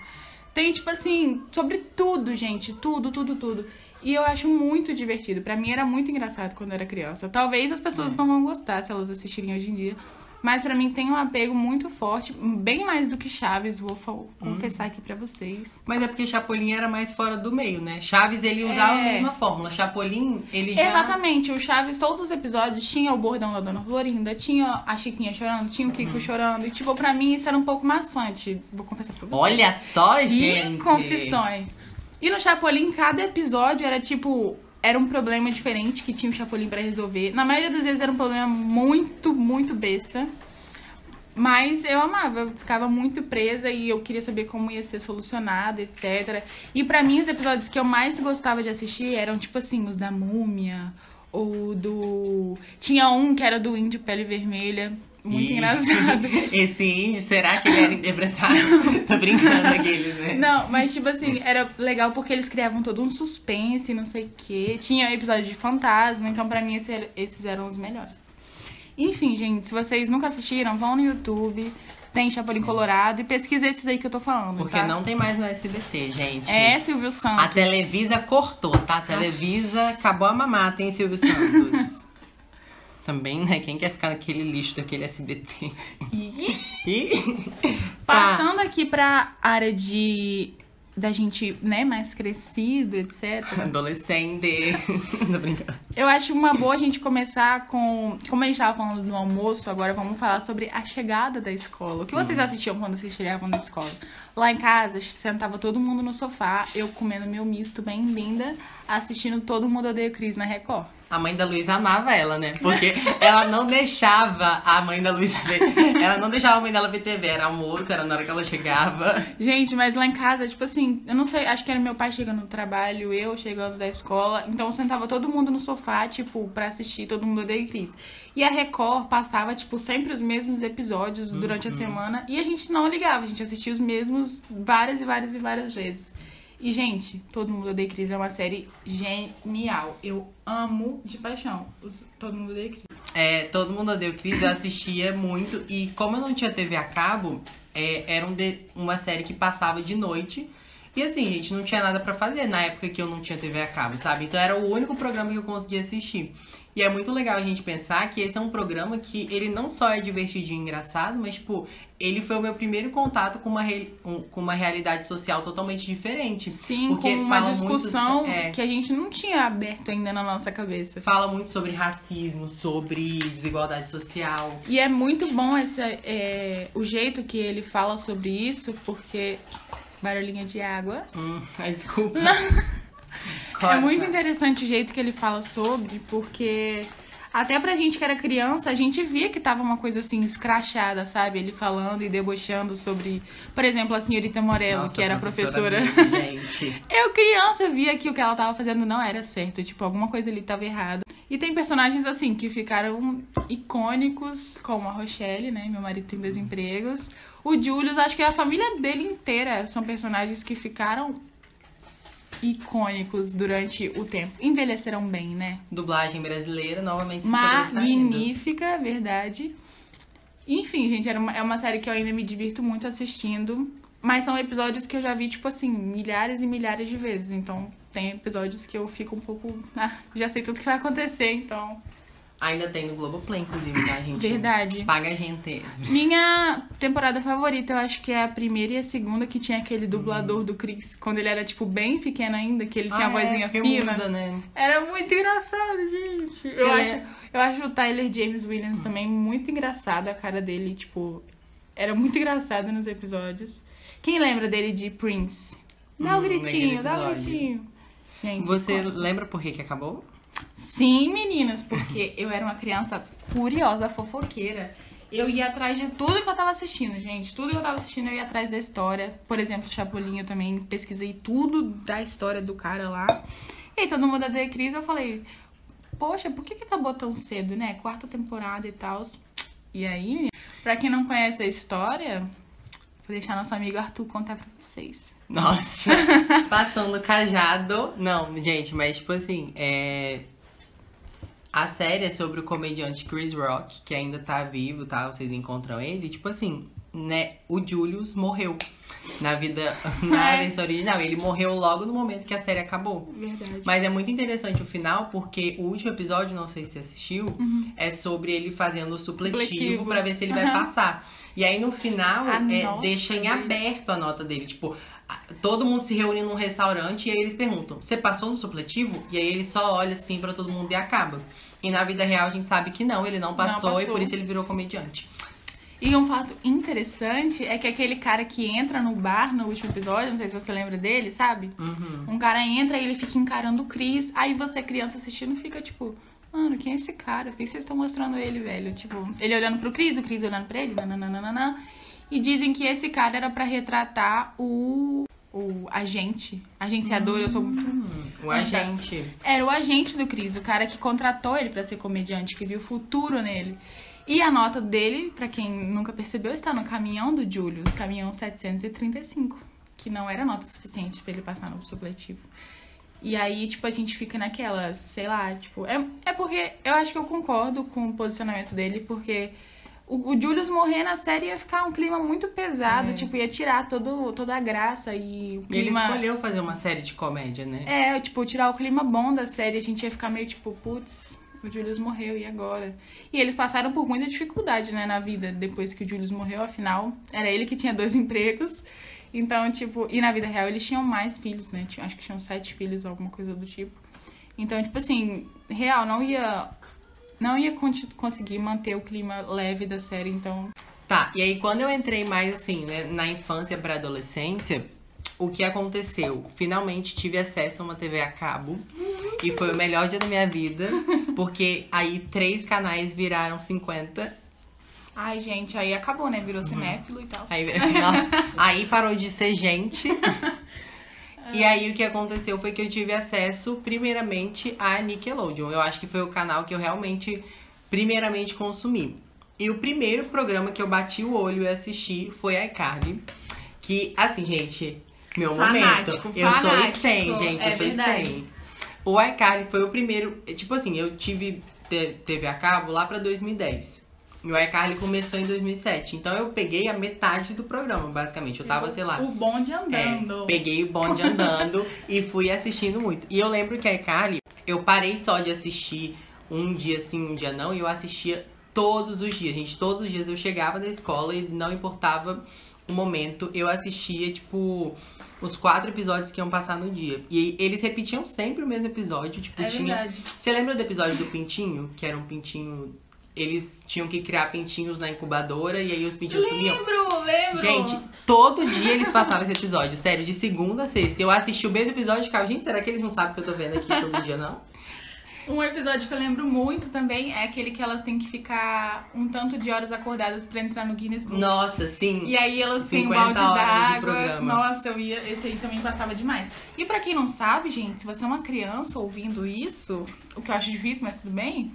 Tem, tipo assim, sobre tudo, gente. Tudo, tudo, tudo. E eu acho muito divertido. Pra mim era muito engraçado quando eu era criança. Talvez as pessoas não vão gostar se elas assistirem hoje em dia. Mas pra mim tem um apego muito forte, bem mais do que Chaves, vou fa- confessar aqui pra vocês. Mas é porque Chapolin era mais fora do meio, né? Chaves, ele usava a É. mesma fórmula. Chapolin, ele já... Exatamente, o Chaves, todos os episódios, tinha o bordão da Dona Florinda, tinha a Chiquinha chorando, tinha o Kiko Uhum. chorando. E, tipo, pra mim isso era um pouco maçante. Vou confessar pra vocês. Olha só, E gente! confissões. E no Chapolin, cada episódio era tipo. Era um problema diferente que tinha o Chapolin pra resolver. Na maioria das vezes era um problema muito, muito besta. Mas eu amava, eu ficava muito presa e eu queria saber como ia ser solucionado, etc. E pra mim, os episódios que eu mais gostava de assistir eram, tipo assim, os da Múmia, ou do. Tinha um que era do Índio Pele Vermelha. Muito Ih, engraçado. <laughs> Esse índio, será que ele era interpretado? <laughs> Tô brincando aquele, né? Não, mas tipo assim, era legal porque eles criavam todo um suspense, não sei o quê. Tinha episódio de fantasma, então pra mim esse era- esses eram os melhores. Enfim, gente, se vocês nunca assistiram, vão no YouTube, tem Chapolin Colorado e pesquisa esses aí que eu tô falando, Porque tá? não tem mais no SBT, gente. É Silvio A Santos. Televisa cortou, tá? A Televisa acabou a mamata, hein, Silvio Santos? <laughs> Também, né? Quem quer ficar naquele lixo daquele SBT? E- Passando aqui pra área de da gente, né, mais crescido, etc. Tá. Adolescente. <laughs> Tô brincando. Eu acho uma boa a gente começar com. Como a gente tava falando no almoço, agora vamos falar sobre a chegada da escola. O que vocês assistiam quando vocês chegavam da escola? Lá em casa, sentava todo mundo no sofá, eu comendo meu misto bem linda, assistindo Todo Mundo Odeia o Cris na Record. A mãe da Luísa amava ela, né? Porque ela não deixava a mãe da Luísa ver. Ela não deixava a mãe dela ver TV. Era almoço, era na hora que ela chegava. Gente, mas lá em casa, tipo assim, eu não sei, acho que era meu pai chegando do trabalho, eu chegando da escola. Então sentava todo mundo no sofá, tipo, pra assistir Todo Mundo Odeia Cris. E a Record passava, tipo, sempre os mesmos episódios durante a semana. E a gente não ligava, a gente assistia os mesmos várias e várias e várias vezes. E, gente, Todo Mundo Odeia Cris é uma série genial. Eu amo de paixão os Todo Mundo Odeia Cris. É, todo mundo odeia Cris, eu assistia muito. E como eu não tinha TV a cabo, é, era um de- uma série que passava de noite. E assim, gente, não tinha nada pra fazer na época que eu não tinha TV a cabo, sabe? Então era o único programa que eu conseguia assistir. E é muito legal a gente pensar que esse é um programa que ele não só é divertidinho e engraçado, mas, tipo, ele foi o meu primeiro contato com uma, re- com uma realidade social totalmente diferente. Sim, Porque com uma fala muito- discussão é. que a gente não tinha aberto ainda na nossa cabeça. Fala muito sobre racismo, sobre desigualdade social. E é muito bom esse, é, o jeito que ele fala sobre isso, porque. Barulhinho de água. Hum, <laughs> ai, desculpa. É <laughs> Corta. muito interessante o jeito que ele fala sobre, porque até pra gente que era criança, a gente via que tava uma coisa assim, escrachada, sabe? Ele falando e debochando sobre, por exemplo, a senhorita Morello, Nossa, que era professora. Mimi, <laughs> gente. Eu, criança, via que o que ela tava fazendo não era certo. Tipo, alguma coisa ali tava errada. E tem personagens, assim, que ficaram icônicos, como a Rochelle, né? Meu marido tem dois empregos. O Julius, acho que a família dele inteira são personagens que ficaram icônicos durante o tempo. Envelheceram bem, né? Dublagem brasileira, novamente. Magnífica, verdade. Enfim, gente, era uma, é uma série que eu ainda me divirto muito assistindo. Mas são episódios que eu já vi, tipo assim, milhares e milhares de vezes. Então, tem episódios que eu fico um pouco. Ah, já sei tudo que vai acontecer, então. Ainda tem no Globoplay, inclusive, tá, gente? Verdade. Paga a gente. Minha temporada favorita, eu acho que é a primeira e a segunda, que tinha aquele dublador do Chris, quando ele era, tipo, bem pequeno ainda, que ele tinha Ah, a vozinha é, fina. muda, né? Era muito engraçado, gente. Eu Ele acho, é- eu acho o Tyler James Williams também muito engraçado, a cara dele, tipo, era muito <laughs> engraçado nos episódios. Quem lembra dele de Prince? Dá o Hum, gritinho, dá o episódio. gritinho. Gente, Você conta. lembra por que que acabou? Sim, meninas, porque eu era uma criança curiosa, fofoqueira. Eu ia atrás de tudo que eu tava assistindo, gente. Tudo que eu tava assistindo, eu ia atrás da história. Por exemplo, Chapolin, eu também pesquisei tudo da história do cara lá. E aí, todo mundo da Cris, eu falei, poxa, por que, que acabou tão cedo, né? Quarta temporada e tal. E aí, pra quem não conhece a história, vou deixar nosso amigo Arthur contar pra vocês. Nossa, <laughs> passando cajado. Não, gente, mas tipo assim, é. A série é sobre o comediante Chris Rock, que ainda tá vivo, tá? Vocês encontram ele. Tipo assim, né, o Julius morreu. Na vida, <laughs> na É. versão original. Ele morreu logo no momento que a série acabou. Verdade. Mas é muito interessante o final, porque o último episódio, não sei se você assistiu, é sobre ele fazendo o supletivo, Supletivo. pra ver se ele vai Aham. passar. E aí no final, é, deixa em dele. aberto a nota dele. Tipo, todo mundo se reúne num restaurante e aí eles perguntam: Você passou no supletivo? E aí ele só olha assim pra todo mundo e acaba. E na vida real a gente sabe que não, ele não passou, e passou. por isso ele virou comediante. E um fato interessante é que aquele cara que entra no bar no último episódio, não sei se você lembra dele, sabe? Uhum. Um cara entra e ele fica encarando o Chris. Aí você, criança assistindo, fica tipo, mano, quem é esse cara? Por que vocês estão mostrando ele, velho? Tipo, ele olhando pro Chris, o Chris olhando pra ele, nananana. E dizem que esse cara era pra retratar o. O agente, agenciador, eu sou Hum, o agente. era o agente do Cris, o cara que contratou ele pra ser comediante, que viu futuro nele. E a nota dele, pra quem nunca percebeu, está no caminhão do Julius, caminhão 735, que não era nota suficiente pra ele passar no supletivo. E aí, tipo, a gente fica naquela, sei lá, tipo, é, é porque eu acho que eu concordo com o posicionamento dele, porque o, o Julius morrer na série ia ficar um clima muito pesado, É. tipo, ia tirar todo, toda a graça e o E ele clima. escolheu fazer uma série de comédia, né? É, tipo, tirar o clima bom da série, a gente ia ficar meio tipo, putz, o Julius morreu, e agora? E eles passaram por muita dificuldade, né, na vida, depois que o Julius morreu, afinal, era ele que tinha dois <laughs> empregos. Então, tipo, e na vida real eles tinham mais filhos, né? Tinha- Acho que tinham sete filhos, alguma coisa do tipo. Então, tipo assim, real, não ia. Não ia conseguir manter o clima leve da série, então. Tá, e aí quando eu entrei mais assim, né, na infância pra adolescência, o que aconteceu? Finalmente tive acesso a uma TV a cabo. E foi o melhor dia da minha vida. <laughs> Porque aí três canais viraram 50. Ai, gente, aí acabou, né? Virou cinéfilo e tal. Aí, <laughs> nossa, aí parou de ser gente. <laughs> E aí o que aconteceu foi que eu tive acesso primeiramente a Nickelodeon. Eu acho que foi o canal que eu realmente primeiramente consumi. E o primeiro programa que eu bati o olho e assisti foi iCarly. Que, assim, gente, meu Fanático, momento. Eu sou fanático. Stan, gente, É eu sou verdade. Stan. O iCarly foi o primeiro. Tipo assim, eu tive te- TV a cabo lá pra 2010. E o iCarly começou em 2007. Então eu peguei a metade do programa, basicamente. Eu tava, sei lá. O bonde é, andando. peguei o bonde andando <laughs> e fui assistindo muito. E eu lembro que a iCarly, eu parei só de assistir um dia sim, um dia não, e eu assistia todos os dias, gente. Todos os dias eu chegava da escola e não importava o momento, eu assistia, tipo, os quatro episódios que iam passar no dia. E eles repetiam sempre o mesmo episódio, tipo, É tinha. verdade. Você lembra do episódio do pintinho? Que era um pintinho. Eles tinham que criar pintinhos na incubadora e aí os pintinhos sumiam. Lembro, lembro. Gente, todo dia eles passavam esse episódio, sério, de segunda a sexta. Eu assisti o mesmo episódio e ficava, gente, será que eles não sabem que eu tô vendo aqui todo dia, não? Um episódio que eu lembro muito também é aquele que elas têm que ficar um tanto de horas acordadas pra entrar no Guinness Book. Nossa, sim. E aí elas têm um 50 balde d'água. programa. Nossa, eu ia. Esse aí também passava demais. E pra quem não sabe, gente, se você é uma criança ouvindo isso, o que eu acho difícil, mas tudo bem.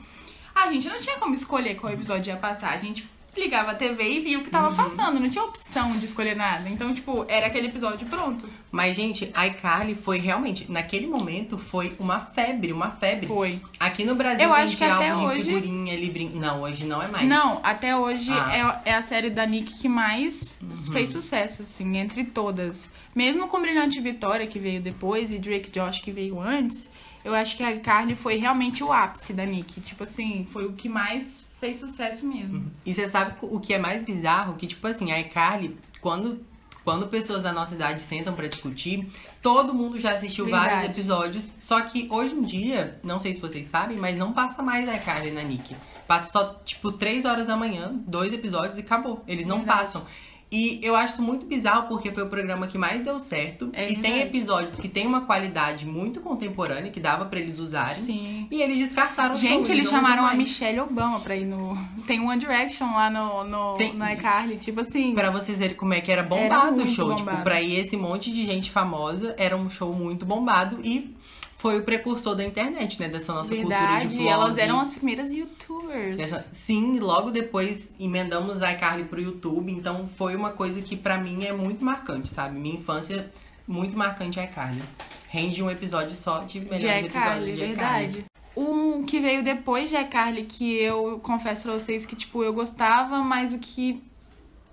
A gente não tinha como escolher qual episódio ia passar. A gente ligava a TV e via o que tava Uhum. passando. Não tinha opção de escolher nada. Então, tipo, era aquele episódio pronto. Mas, gente, iCarly foi realmente, naquele momento, foi uma febre, uma febre. Foi. Aqui no Brasil Eu acho que até hoje- figurinha, livrinho. Não, hoje não é mais. Não, até hoje Ah. é, é a série da Nick que mais fez sucesso, assim, entre todas. Mesmo com Brilhante Vitória, que veio depois, e Drake Josh, que veio antes, eu acho que a Carly foi realmente o ápice da Nick. Tipo assim, foi o que mais fez sucesso mesmo. E você sabe o que é mais bizarro? Que, tipo assim, a iCarly, quando, quando pessoas da nossa idade sentam pra discutir, todo mundo já assistiu vários Verdade. episódios. Só que hoje em dia, não sei se vocês sabem, mas não passa mais a iCarly na Nick. Passa só, tipo, três horas da manhã, dois episódios e acabou. Eles não Verdade. passam. E eu acho muito bizarro porque foi o programa que mais deu certo. É e tem episódios que tem uma qualidade muito contemporânea que dava pra eles usarem. Sim. E eles descartaram o Gente, eles não usam chamaram a. Michelle Obama pra ir no. Tem One Direction lá no, no, Tem- no iCarly. Tipo assim. Pra vocês verem como é que era bombado o muito show. bombado. Tipo, pra ir esse monte de gente famosa, era um show muito bombado e foi o precursor da internet, né? Dessa nossa cultura de Verdade, vlogs. elas eram as primeiras youtubers. Dessa- Sim, logo depois emendamos a iCarly pro YouTube, então foi uma coisa que pra mim é muito marcante, sabe? Minha infância, muito marcante a iCarly. Rende um episódio só de melhores de episódios de verdade. iCarly. Um que veio depois de iCarly, que eu confesso pra vocês que, tipo, eu gostava, mas o que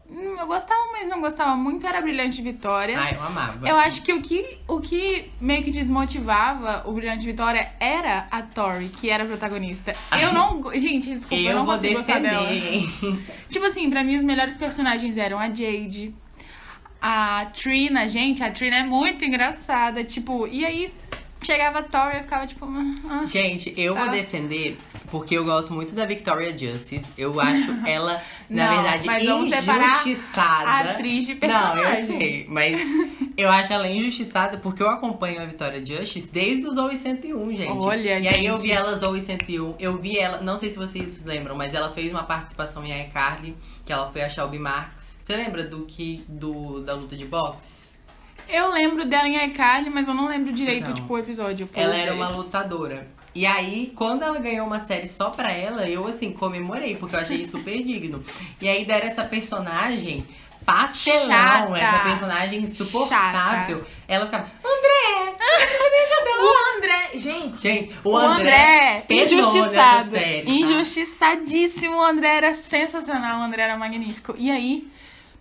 hum, eu gostava, mas não gostava muito, era Brilhante Vitória. Ai, eu amava. Eu acho que o, que o que meio que desmotivava o Brilhante Vitória era a Tori, que era a protagonista. Eu não. Gente, desculpa, eu, eu não vou consigo gostar dela. <laughs> Tipo assim, pra mim os melhores personagens eram a Jade, a Trina. Gente, a Trina é muito engraçada. Tipo, e aí chegava a Tori e eu ficava tipo. ah, Gente, eu Tá. vou defender porque eu gosto muito da Victoria Justice. Eu acho <laughs> ela, na Não, verdade, mas injustiçada. a atriz de Não, eu personagem. sei, mas <laughs> eu acho ela injustiçada porque eu acompanho a Victoria Justice desde os Zoe 101, gente. Olha, e aí eu gente. vi ela Zoe 101, eu vi ela, não sei se vocês lembram, mas ela fez uma participação em iCarly, que ela foi a Shelby Marks. Você lembra do que do da luta de boxe? Eu lembro dela em iCarly, mas eu não lembro direito, Não. tipo, o episódio. Ela era uma lutadora. E aí, quando ela ganhou uma série só pra ela, eu, assim, comemorei, porque eu achei super <laughs> digno. E aí deram essa personagem pastelão, Chata. essa personagem insuportável. Ela ficava, André! <laughs> O André, gente. Gente, o, O André, André, injustiçado. série, tá? Injustiçadíssimo. O André era sensacional, o André era magnífico. E aí,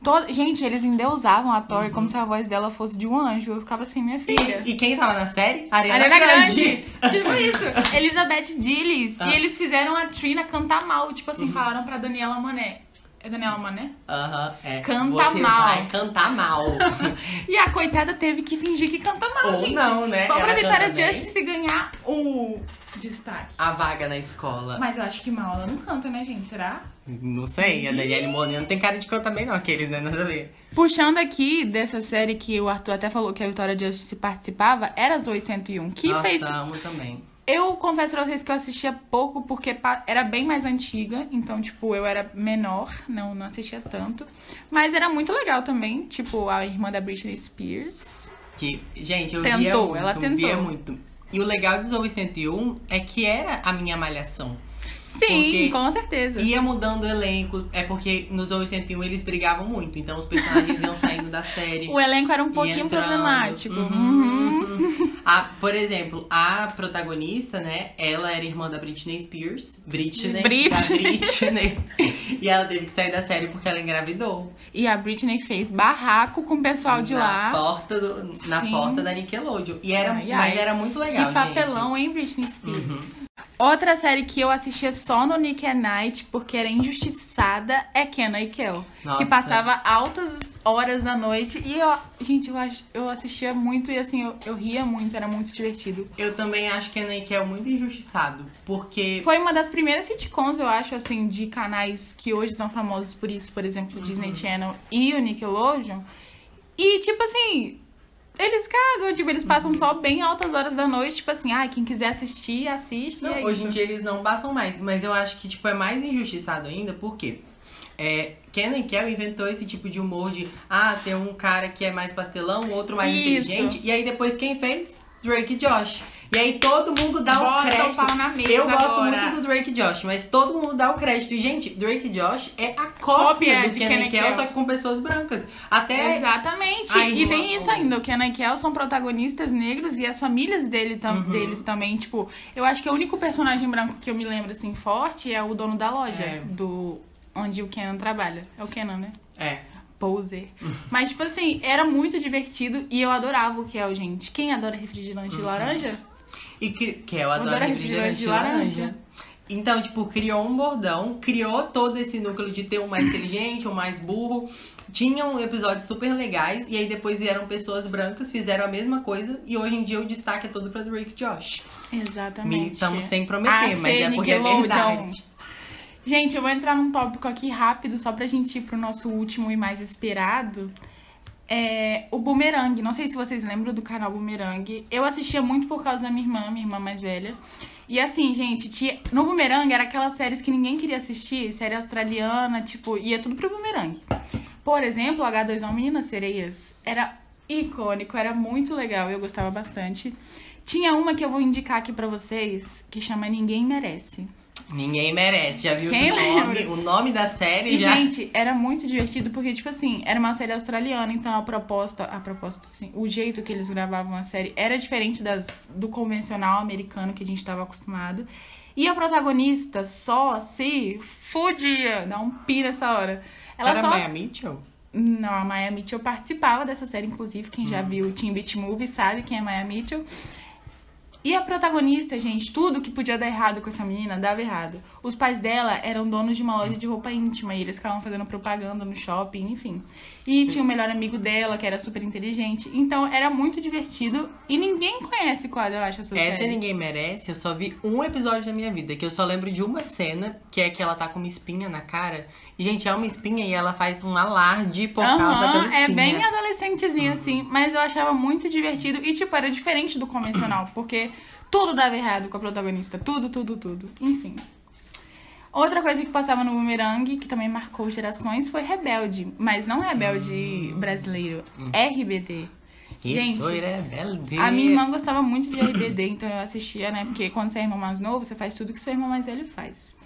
todo... gente, eles endeusavam a Tori como se a voz dela fosse de um anjo. Eu ficava assim, minha filha. E, e quem tava na série? Ariana, Ariana Grande. Grande. <laughs> tipo isso. Elizabeth Dillis. Ah. E eles fizeram a Trina cantar mal. Tipo assim, falaram pra Daniela Mané. É Daniela Mané? Aham, é. Canta Você mal. vai cantar mal. <laughs> E a coitada teve que fingir que canta mal, Ou gente. não, né? Só pra Ela Vitória. Justice ganhar o destaque. A vaga na escola. Mas eu acho que mal ela não canta, né, gente? Será? Não sei, a Daniele Monet não tem cara de cantar bem não, aqueles, né? Nada a ver. Puxando aqui dessa série que o Arthur até falou que a Vitória Justice participava, era Zoe 101. Que Nossa, fez. amo também. Eu confesso pra vocês que eu assistia pouco porque era bem mais antiga. Então, tipo, eu era menor, não, não assistia tanto. Mas era muito legal também. Tipo, a irmã da Britney Spears. Que, gente, eu Tentou, via muito, ela tentou. via muito. E o legal de Zoe 101 é que era a minha malhação. Sim, com certeza. Ia mudando o elenco, é porque no Zoe 101 eles brigavam muito, então os personagens iam saindo da série. O elenco era um pouquinho entrando. problemático. Uhum, Uhum. uhum. <laughs> A, por exemplo, a protagonista, né? Ela era irmã da Britney Spears. Britney. Brit. Da <laughs> Britney. e ela teve que sair da série porque ela engravidou. E a Britney fez barraco com o pessoal de na lá. Porta do, na Sim. porta da Nickelodeon. E era, Ai, ai. Mas era muito legal, que papelão, hein, Britney Uhum. Outra série que eu assistia só no Nick at Night, porque era injustiçada, é Kenna e Kel. Nossa. Que passava altas horas da noite. E, eu, gente, eu, eu assistia muito e, assim, eu, eu ria muito, era muito divertido. Eu também acho que a Nike é muito injustiçado. Porque. Foi uma das primeiras sitcoms, eu acho, assim, de canais que hoje são famosos por isso, por exemplo, o Disney Channel e o Nickelodeon. E, tipo assim, eles cagam, tipo, eles passam só bem altas horas da noite, tipo assim, ah, quem quiser assistir, assiste. Não, é hoje em isso. dia eles não passam mais, mas eu acho que tipo é mais injustiçado ainda, porque é, Kenan Kel inventou esse tipo de humor de ah, tem um cara que é mais pastelão, o outro mais Isso. inteligente, e aí depois quem fez? Drake e Josh. E aí todo mundo dá o Bota o crédito. pau na mesa eu gosto agora. muito do Drake e Josh, mas todo mundo dá o crédito. E, gente, Drake e Josh é a cópia, Cópia do de Kenan Kel, só que com pessoas brancas. Até Exatamente. Ai, e tem isso ainda. O Kenan e Kel são protagonistas negros e as famílias dele tam- Uhum. deles também. Tipo, eu acho que o único personagem branco que eu me lembro, assim, forte é o dono da loja. É. Do... Onde o Kenan trabalha. É o Kenan, né? é. Poser. <laughs> Mas, tipo assim, era muito divertido e eu adorava o Kel, gente. Quem adora refrigerante Uhum. de laranja? E que, que eu adoro refrigerante de laranja. laranja. Então, tipo, criou um bordão, criou todo esse núcleo de ter um mais inteligente, um mais burro. Tinham episódios super legais, e aí depois vieram pessoas brancas, fizeram a mesma coisa, e hoje em dia o destaque é todo pra Drake Josh. Exatamente. Estamos sem prometer, A mas é porque é verdade. Gente, eu vou entrar num tópico aqui rápido, só pra gente ir pro nosso último e mais esperado. É o Boomerang. Não sei se vocês lembram do canal Boomerang. Eu assistia muito por causa da minha irmã, minha irmã mais velha. E assim, gente, tinha... no Boomerang era aquelas séries que ninguém queria assistir, série australiana, tipo, ia tudo pro Boomerang. Por exemplo, H2O Meninas Sereias. Era icônico, era muito legal, eu gostava bastante. Tinha uma que eu vou indicar aqui pra vocês, que chama Ninguém Merece. Ninguém merece, já viu Quem o nome, lembra? o nome da série E, já. gente, era muito divertido porque, tipo assim, era uma série australiana, então a proposta, a proposta, assim, o jeito que eles gravavam a série era diferente das, do convencional americano que a gente estava acostumado. E a protagonista só se fudia, dá um pi nessa hora. Ela Era só. Maya Mitchell? Não, a Maya Mitchell participava dessa série, inclusive. Quem Hum. já viu Teen Beach Movie sabe quem é Maya Mitchell. E a protagonista, gente, tudo que podia dar errado com essa menina dava errado. Os pais dela eram donos de uma loja de roupa íntima e eles ficavam fazendo propaganda no shopping, enfim. E tinha o melhor amigo dela, que era super inteligente. Então era muito divertido e ninguém conhece qual eu acho essa Essa série. ninguém merece. Eu só vi um episódio da minha vida, que eu só lembro de uma cena, que é que ela tá com uma espinha na cara. E, gente, é uma espinha e ela faz um alarde por causa Aham, daquela espinha. é bem adolescentezinho assim, mas eu achava muito divertido e, tipo, era diferente do convencional, <clears throat> porque tudo dava errado com a protagonista, tudo, tudo, tudo. Enfim. Outra coisa que passava no Boomerang, que também marcou gerações, foi Rebelde, mas não Rebelde brasileiro, RBD. Gente, Isso é rebelde. A minha irmã gostava muito de RBD, então eu assistia, né? Porque quando você é irmão mais novo, você faz tudo que seu irmão mais velho faz.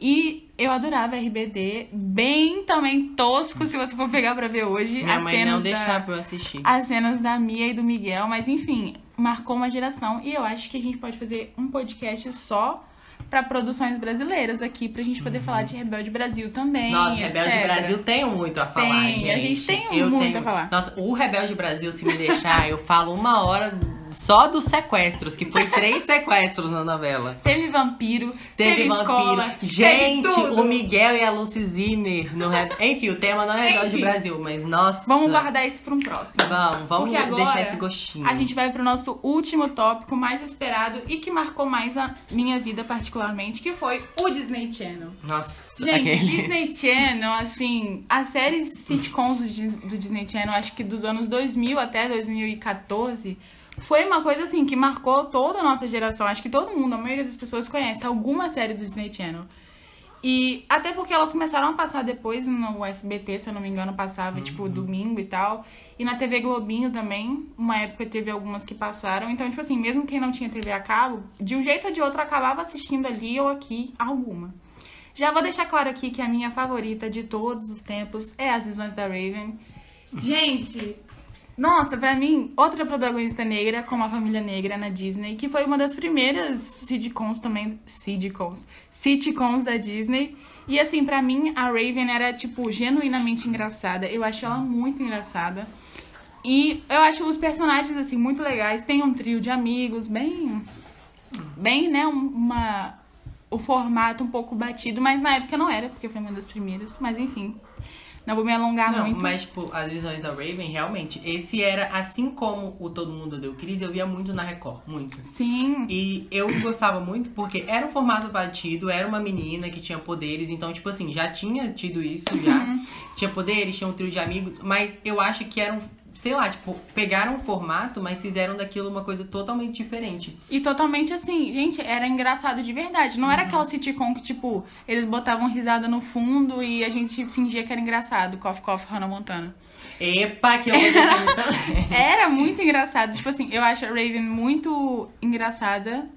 E eu adorava RBD, bem também tosco, se você for pegar pra ver hoje. Minha as mãe cenas não da- deixava eu assistir. as cenas da Mia e do Miguel, mas enfim, marcou uma geração e eu acho que a gente pode fazer um podcast só pra produções brasileiras aqui, pra gente poder falar de Rebelde Brasil também. Uhum. Nossa, Rebelde etc. Brasil tem muito a falar, Tem, gente. a gente tem Eu muito tenho- a falar. Nossa, o Rebelde Brasil, se me deixar, eu falo uma hora só dos sequestros, que foi três <laughs> sequestros na novela. Teve vampiro, Teve, teve, vampiro. escola, Gente, teve o Miguel e a Lucy Zimmer no. Enfim, o tema não é Enfim. Brasil, mas nossa. Vamos guardar isso pra um próximo. Vamos, vamos agora deixar esse gostinho. A gente vai pro nosso último tópico mais esperado e que marcou mais a minha vida particularmente, que foi o Disney Channel. Nossa, Gente, aquele- Disney Channel, assim, as séries sitcoms do Disney Channel, acho que dos anos 2000 até 2014, foi uma coisa assim que marcou toda a nossa geração. Acho que todo mundo, a maioria das pessoas conhece alguma série do Disney Channel. E até porque elas começaram a passar depois no SBT, se eu não me engano, passava tipo domingo e tal. E na TV Globinho também, uma época teve algumas que passaram. Então, tipo assim, mesmo quem não tinha TV a cabo, de um jeito ou de outro acabava assistindo ali ou aqui alguma. Já vou deixar claro aqui que a minha favorita de todos os tempos é As Visões da Raven. Gente, nossa, pra mim, outra protagonista negra, como a família negra na Disney, que foi uma das primeiras sitcoms também. Sitcoms. Sitcoms da Disney. E assim, pra mim, a Raven era, tipo, genuinamente engraçada. Eu acho ela muito engraçada. E eu acho os personagens, assim, muito legais. Tem um trio de amigos, bem. Bem, né? um- Uma. O formato um pouco batido, mas na época não era, porque foi uma das primeiras. Mas enfim. Não vou me alongar Não, muito. mas, tipo, as visões da Raven, realmente, esse era, assim como o Todo Mundo Deu Crise, eu via muito na Record, muito. Sim. E eu gostava muito porque era um formato batido, era uma menina que tinha poderes, então, tipo assim, já tinha tido isso, já. Uhum. Tinha poderes, tinha um trio de amigos, mas eu acho que eram, sei lá, tipo, pegaram um formato, mas fizeram daquilo uma coisa totalmente diferente. E totalmente assim, gente, era engraçado de verdade. Não era aquela sitcom que, tipo, eles botavam risada no fundo e a gente fingia que era engraçado. Cough, cough, Hannah Montana. Epa, que eu. <laughs> Era muito engraçado. Tipo assim, eu acho a Raven muito engraçada.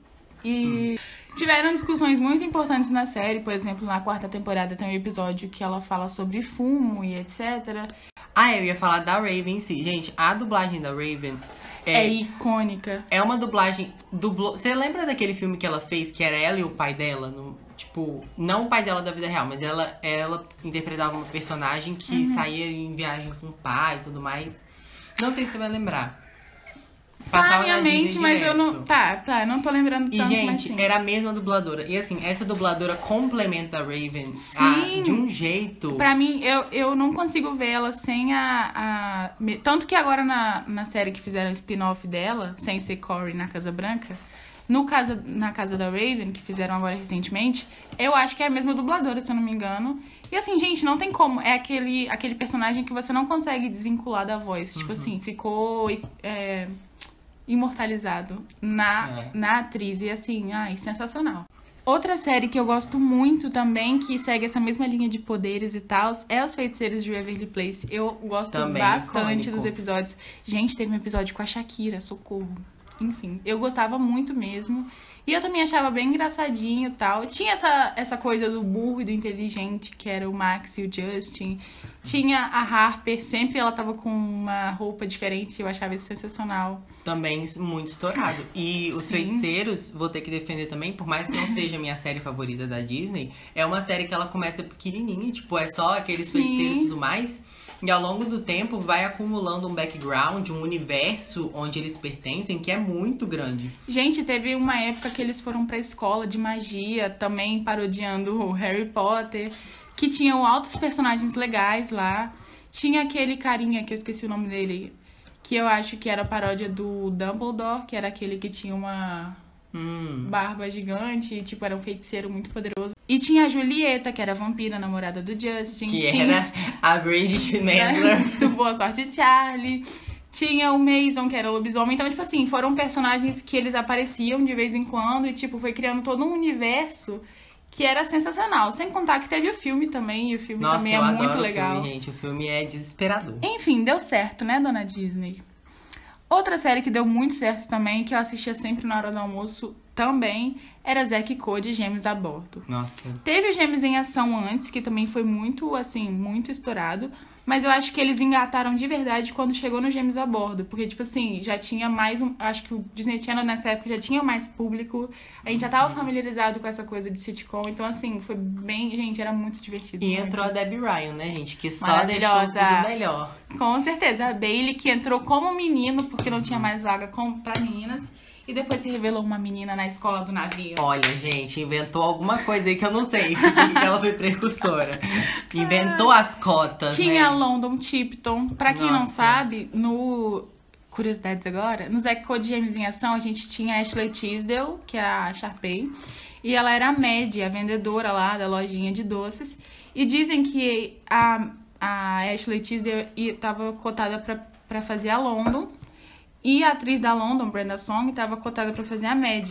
E tiveram discussões muito importantes na série. Por exemplo, na quarta temporada tem um episódio que ela fala sobre fumo e etc. Ah, eu ia falar da Raven em si. Gente, a dublagem da Raven É, é, icônica. é uma dublagem. Dublou... Você lembra daquele filme que ela fez, que era ela e o pai dela? No... Tipo, não o pai dela da vida real, mas ela, ela interpretava uma personagem que Uhum. saía em viagem com o pai e tudo mais. Não sei se você vai lembrar. Tá na Passava minha mente, mas eu não. direto. Tá, tá, não tô lembrando E, tanto, mas gente, era a mesma dubladora. E assim, essa dubladora complementa a Raven Sim. ah, de um jeito. Pra mim, eu, eu não consigo ver ela sem a. a- Tanto que agora na, na série que fizeram spin-off dela, sem ser Corey na Casa Branca, no casa, na Casa da Raven, que fizeram agora recentemente, eu acho que é a mesma dubladora, se eu não me engano. E assim, gente, não tem como. É aquele, aquele personagem que você não consegue desvincular da voz. Tipo assim, ficou é, imortalizado na, É. na atriz. E assim, ai, sensacional. Outra série que eu gosto muito também, que segue essa mesma linha de poderes e tal, é Os Feiticeiros de Waverly Place. Eu gosto Também bastante icônico. dos episódios. Gente, teve um episódio com a Shakira, socorro. enfim, eu gostava muito mesmo. E eu também achava bem engraçadinho e tal. Tinha essa, essa coisa do burro e do inteligente, que era o Max e o Justin. Tinha a Harper, sempre ela tava com uma roupa diferente, eu achava isso sensacional. Também muito estourado. E Os Sim. Feiticeiros, vou ter que defender também, por mais que não seja a minha série favorita da Disney, é uma série que ela começa pequenininha, tipo, é só aqueles Sim. feiticeiros e tudo mais. E ao longo do tempo vai acumulando um background, um universo onde eles pertencem que é muito grande. Gente, teve uma época que eles foram pra escola de magia, também parodiando o Harry Potter, que tinham altos personagens legais lá. Tinha aquele carinha que eu esqueci o nome dele, que eu acho que era a paródia do Dumbledore, que era aquele que tinha uma Hum. barba gigante, tipo, era um feiticeiro muito poderoso. E tinha a Julieta, que era a vampira, namorada do Justin. Que tinha... era a Bridget <laughs> Mendler. <laughs> do Boa Sorte Charlie. Tinha o Mason, que era o lobisomem. Então, tipo assim, foram personagens que eles apareciam de vez em quando e, tipo, foi criando todo um universo que era sensacional. Sem contar que teve o filme também, e o filme Nossa, também é muito o legal. filme, gente. O filme é desesperador. Enfim, deu certo, né, dona Disney? Outra série que deu muito certo também, que eu assistia sempre na hora do almoço também, era Zack e Cody Gêmeos a Bordo. Nossa. Teve o Gêmeos em Ação antes, que também foi muito, assim, muito estourado. Mas eu acho que eles engataram de verdade quando chegou no Gêmeos a Bordo. Porque, tipo assim, já tinha mais um. Acho que o Disney Channel nessa época já tinha mais público. A gente já tava familiarizado com essa coisa de sitcom. Então, assim, foi bem. Gente, era muito divertido. E muito. entrou a Debbie Ryan, né, gente? Que só deixou tudo melhor. Com certeza. A Bailey que entrou como menino, porque não tinha mais vaga com, pra meninas. E depois se revelou uma menina na escola do navio. Olha, gente, inventou alguma coisa aí que eu não sei. <laughs> ela foi precursora. Inventou as cotas, Tinha a né? London Tipton. Pra quem não Nossa. sabe, no. Curiosidades agora, no Zack Code Gêmeos em Ação, a gente tinha a Ashley Tisdale, que é a Sharpay, e ela era a Mad, a vendedora lá da lojinha de doces. E dizem que a, a Ashley Tisdale estava cotada pra fazer a London, e a atriz da London, Brenda Song, estava cotada pra fazer a Mad.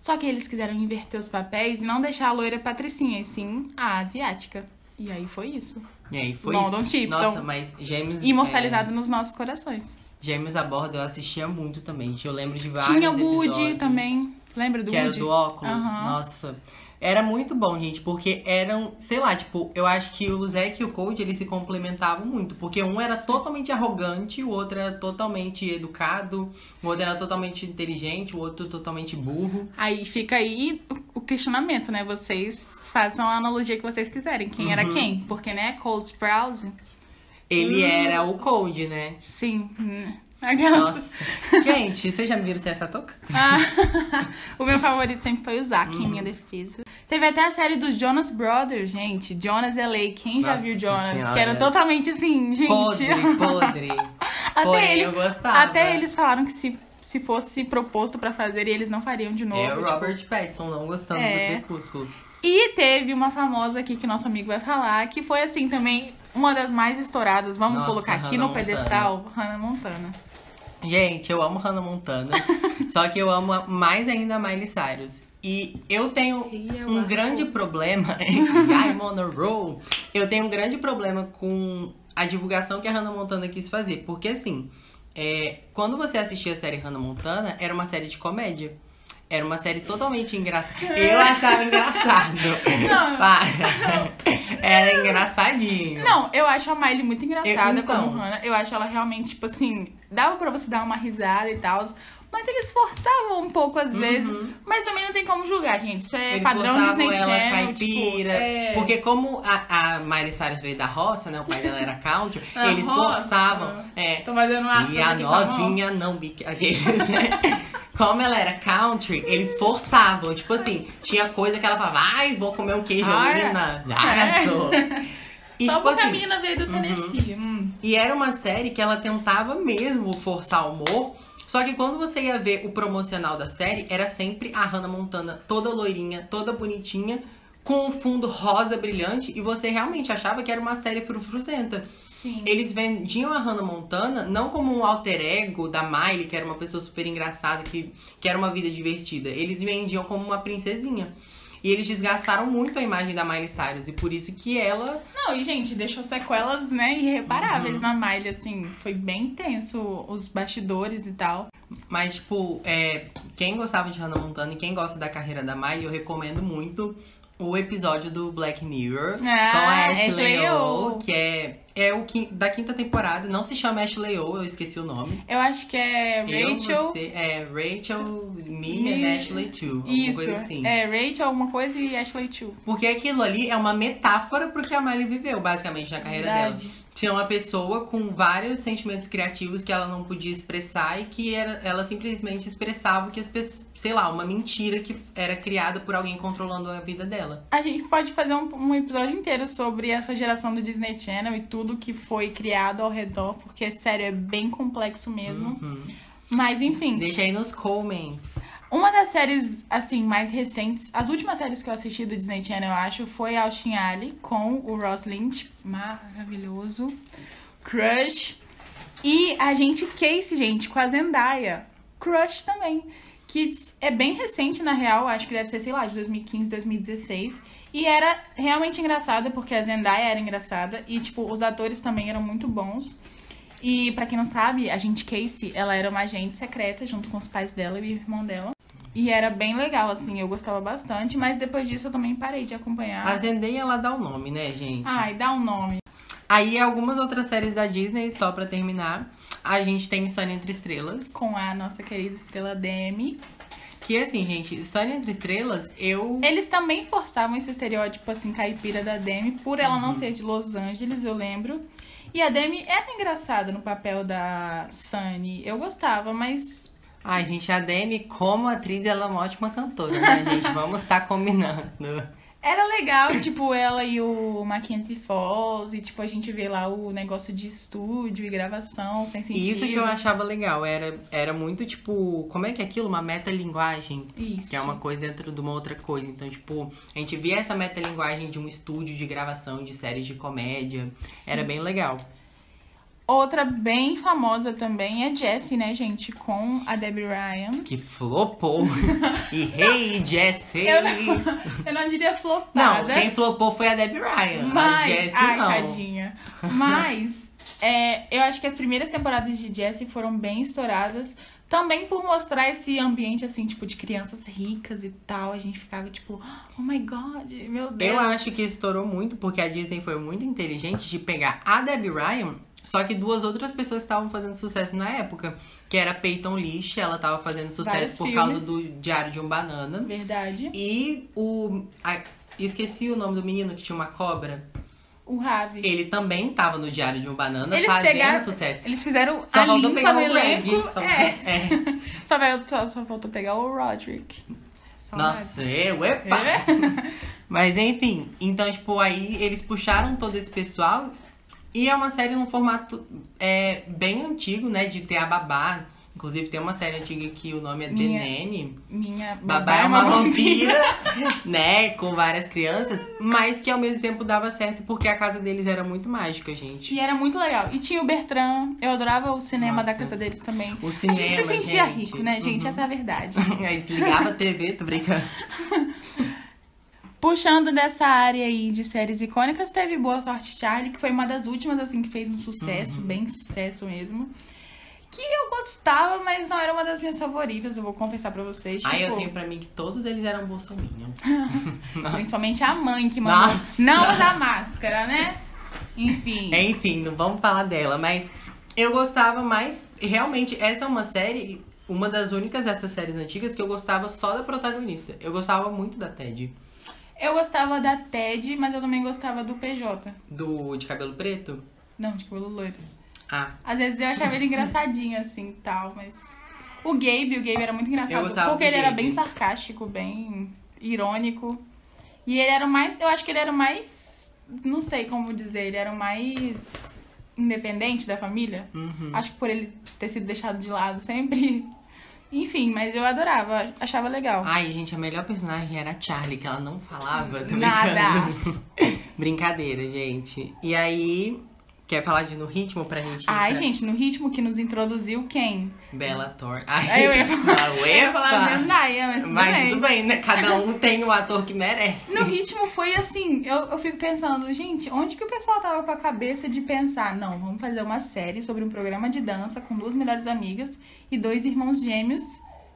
Só que eles quiseram inverter os papéis e não deixar a loira patricinha, e sim a asiática. E aí foi isso. E aí, foi London isso. Tipton. Nossa, mas Gêmeos... Imortalizado nos nossos corações. é, Gêmeos a bordo eu assistia muito também. Eu lembro de vários Tinha o Woody também. Lembra do Que era Woody? do óculos. Aham. Nossa. Era muito bom, gente, porque eram, sei lá, tipo, eu acho que o Zack e o Code, eles se complementavam muito. Porque um era totalmente arrogante, o outro era totalmente educado, o outro era totalmente inteligente, o outro totalmente burro. Aí fica aí o questionamento, né? Vocês façam a analogia que vocês quiserem. Quem era Uhum. quem? Porque, né? Cold Sprouse. Ele Hum. era o Code, né? Sim. Hum. Aquelas... Nossa. <laughs> gente, vocês já me viram ser essa toca? Ah, <laughs> o meu favorito sempre foi o Zack, em minha defesa. Teve até a série dos Jonas Brothers, gente. Jonas LA. Quem já Nossa viu Jonas? Senhora. Que era totalmente assim, gente. Podre, podre. <laughs> Até Porém, eles, eu gostava. Até eles falaram que se, se fosse proposto pra fazer, eles não fariam de novo. É o tipo. Robert Pattinson não gostando É. do Crepúsculo. E teve uma famosa aqui que nosso amigo vai falar, que foi assim também uma das mais estouradas. Vamos Nossa, colocar aqui Hannah no pedestal, Hannah Montana. Gente, eu amo Hannah Montana. <laughs> só que eu amo mais ainda a Miley Cyrus. E eu tenho eu um grande problema. <laughs> <laughs> I'm on a roll. Eu tenho um grande problema com a divulgação que a Hannah Montana quis fazer. Porque assim, é, quando você assistia a série Hannah Montana, era uma série de comédia. Era uma série totalmente engraçada. Eu achava engraçado. Não. Para. Era engraçadinho. Não, eu acho a Miley muito engraçada Eu- então. como Hannah. Eu acho ela realmente, tipo assim, dava pra você dar uma risada e tal. Mas eles forçavam um pouco às vezes. Mas também não tem como julgar, gente. Isso é Eles padrão Disney ela Channel. caipira. Tipo, é... Porque como a, a Miley Cyrus veio da roça, né? O pai dela era country, <laughs> eles roça. forçavam. É. Tô fazendo aspas E a a novinha não bique. Aqueles, né? <laughs> Como ela era country, eles forçavam. Tipo assim, tinha coisa que ela falava, ai, vou comer um queijo, é? menina. É. <laughs> E, Só tipo porque a assim, menina veio do Tennessee. Hum. e era uma série que ela tentava mesmo forçar o humor. Só que quando você ia ver o promocional da série, era sempre a Hannah Montana toda loirinha, toda bonitinha, com um fundo rosa brilhante, e você realmente achava que era uma série frufruzenta. Sim. Eles vendiam a Hannah Montana não como um alter ego da Miley, que era uma pessoa super engraçada, que, que era uma vida divertida. Eles vendiam como uma princesinha. E eles desgastaram muito a imagem da Miley Cyrus. E por isso que ela. Não, e gente, deixou sequelas, né, irreparáveis Uhum. na Miley, assim. Foi bem tenso os bastidores e tal. Mas, tipo, é, quem gostava de Hannah Montana e quem gosta da carreira da Miley, eu recomendo muito o episódio do Black Mirror Ah, com a Ashley, Ashley O, que é, é o quin- da quinta temporada. Não se chama Ashley O, eu esqueci o nome. Eu acho que é Eu, Rachel. você, é Rachel, me and Ashley Too. Alguma Isso, coisa assim. é Rachel alguma coisa e Ashley Chu. Porque aquilo ali é uma metáfora pro que a Miley viveu, basicamente, na carreira Verdade. dela. Tinha uma pessoa com vários sentimentos criativos que ela não podia expressar e que era, ela simplesmente expressava que as pessoas. Sei lá, uma mentira que era criada por alguém controlando a vida dela. A gente pode fazer um, um episódio inteiro sobre essa geração do Disney Channel e tudo que foi criado ao redor, porque, sério, é bem complexo mesmo. Uhum. Mas, enfim, Deixa aí nos comments. Uma das séries, assim, mais recentes, as últimas séries que eu assisti do Disney Channel, eu acho, foi Austin Alley, com o Ross Lynch, maravilhoso, Crush, e a gente Casey, gente, com a Zendaya, Crush também, que é bem recente, na real, acho que deve ser, sei lá, de 2015, 2016, e era realmente engraçada, porque a Zendaya era engraçada, e, tipo, os atores também eram muito bons, e pra quem não sabe, a gente Casey, ela era uma agente secreta junto com os pais dela e o irmão dela. E era bem legal, assim, eu gostava bastante, mas depois disso eu também parei de acompanhar. A Zendaya, ela dá o nome, né, gente? Ai, dá um nome. Aí, algumas outras séries da Disney, só pra terminar. A gente tem Sunny Entre Estrelas. Com a nossa querida estrela Demi. Que, assim, gente, Sunny Entre Estrelas, eu... Eles também forçavam esse estereótipo, assim, caipira da Demi, por ela não ser de Los Angeles, eu lembro. E a Demi era engraçada no papel da Sunny. Eu gostava, mas Ai, gente, a Demi, como atriz, ela é uma ótima cantora, né, gente? Vamos estar combinando. Era legal, tipo, ela e o Mackenzie Falls, e tipo, a gente vê lá o negócio de estúdio e gravação sem sentido. Isso que eu achava legal, era, era muito, tipo, como é que é aquilo? Uma metalinguagem. Isso. Que é uma coisa dentro de uma outra coisa. Então, tipo, a gente via essa metalinguagem de um estúdio de gravação de séries de comédia. Era bem legal. Outra bem famosa também é Jessie, né, gente? Com a Debbie Ryan. Que flopou. e hey, Jessie! Eu não, eu não diria Não, flopada. quem flopou foi a Debbie Ryan. a Mas, Jessie ai, não. tadinha. Mas, é, eu acho que as primeiras temporadas de Jessie foram bem estouradas. Também por mostrar esse ambiente, assim, tipo, de crianças ricas e tal. A gente ficava, tipo, oh my god, meu Deus. Eu acho que estourou muito porque a Disney foi muito inteligente de pegar a Debbie Ryan, só que duas outras pessoas estavam fazendo sucesso na época, que era Peyton List, ela tava fazendo sucesso Vários por filmes. causa do Diário de um Banana. Verdade. E o a- esqueci o nome do menino que tinha uma cobra. O Ravi. Ele também tava no Diário de um Banana Eles fazendo pegaram- sucesso. Eles fizeram Só a faltou limpa pegar no o Greg. elenco. Só, É. <laughs> é. Só, vai- só, só faltou pegar o Roderick. Saudades. Nossa, eu, epa! É? <laughs> Mas enfim, então, tipo, aí eles puxaram todo esse pessoal e é uma série num formato é, bem antigo, né? De ter a babá. Inclusive tem uma série antiga que o nome é The Minha- Nanny. Minha Babá é uma vampira, <laughs> né? Com várias crianças, mas que ao mesmo tempo dava certo porque a casa deles era muito mágica, gente. E era muito legal. E tinha o Bertrand. Eu adorava o cinema Nossa. da casa deles também. O a gente cinema, se sentia gente. rico, né, gente? Uhum. Essa é a verdade. Aí <laughs> desligava a TV, tô brincando. <laughs> Puxando dessa área aí de séries icônicas, teve Boa Sorte Charlie, que foi uma das últimas, assim, que fez um sucesso, Uhum. bem sucesso mesmo. Que eu gostava, mas não era uma das minhas favoritas, eu vou confessar pra vocês. Aí eu tipo, tenho pra mim que todos eles eram bolsominions. <laughs> Principalmente a mãe que mandou Nossa. não usar máscara, né? Enfim. Enfim, não vamos falar dela, mas eu gostava mais. Realmente, essa é uma série, uma das únicas dessas séries antigas que eu gostava só da protagonista. Eu gostava muito da Ted. Eu gostava da Ted, mas eu também gostava do PJ. Do de cabelo preto? Não, de cabelo loiro. Ah, Às vezes eu achava ele engraçadinho, assim, e tal, mas... O Gabe, o Gabe era muito Eu engraçado, gostava porque ele era Gabe. bem sarcástico, bem irônico. E ele era o mais... Eu acho que ele era o mais... Não sei como dizer, ele era o mais independente da família. uhum. Acho que por ele ter sido deixado de lado sempre. Enfim, mas eu adorava, achava legal. Ai, gente, a melhor personagem era a Charlie, que ela não falava. Tô Nada. <laughs> Brincadeira, gente. E aí, Quer falar de No Ritmo pra gente? Ai, pra gente, no ritmo que nos introduziu quem? Bela Thorne. <laughs> Aí eu ia falar, eu ia falar! Zendaya, mas tudo Mas bem. tudo bem, né? Cada um tem o ator que merece. No ritmo foi assim, eu, eu fico pensando, gente, onde que o pessoal tava com a cabeça de pensar, não, vamos fazer uma série sobre um programa de dança com duas melhores amigas e dois irmãos gêmeos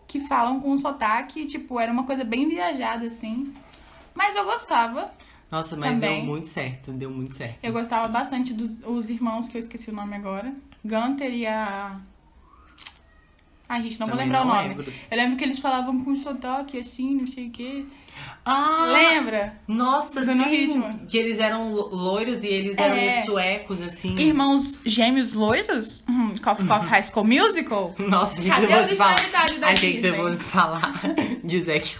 que falam com um sotaque, tipo, era uma coisa bem viajada, assim. Mas eu gostava, Nossa, mas Também. deu muito certo, deu muito certo. eu gostava bastante dos os irmãos, que eu esqueci o nome agora, Gunter e a... Ai, gente, não vou lembrar não o nome. lembro. Eu lembro que eles falavam com sotaque, assim, não sei o quê. Ah! Lembra? Nossa, Do No sim! Ritmo. Que eles eram lo- loiros e eles eram É. suecos, assim. Irmãos gêmeos loiros? Hum, Cough Cough High School Musical? Nossa, gente, Cadê eu vou a te falar. originalidade da Achei que você fosse falar <laughs> de Zack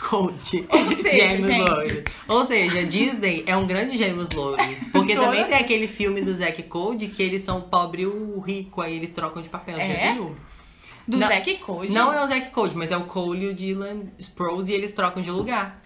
seja, <laughs> Gêmeos gente. loiros. Ou seja, Disney é um grande gêmeos loiros. Porque Toda também tem aquele filme do Zack Code que eles são pobre e o rico, aí eles trocam de papel. Já É? viu? Do Não- Zack Code? Não é o Zack Code, mas é o Cole e o Dylan Sprouse e eles trocam de lugar.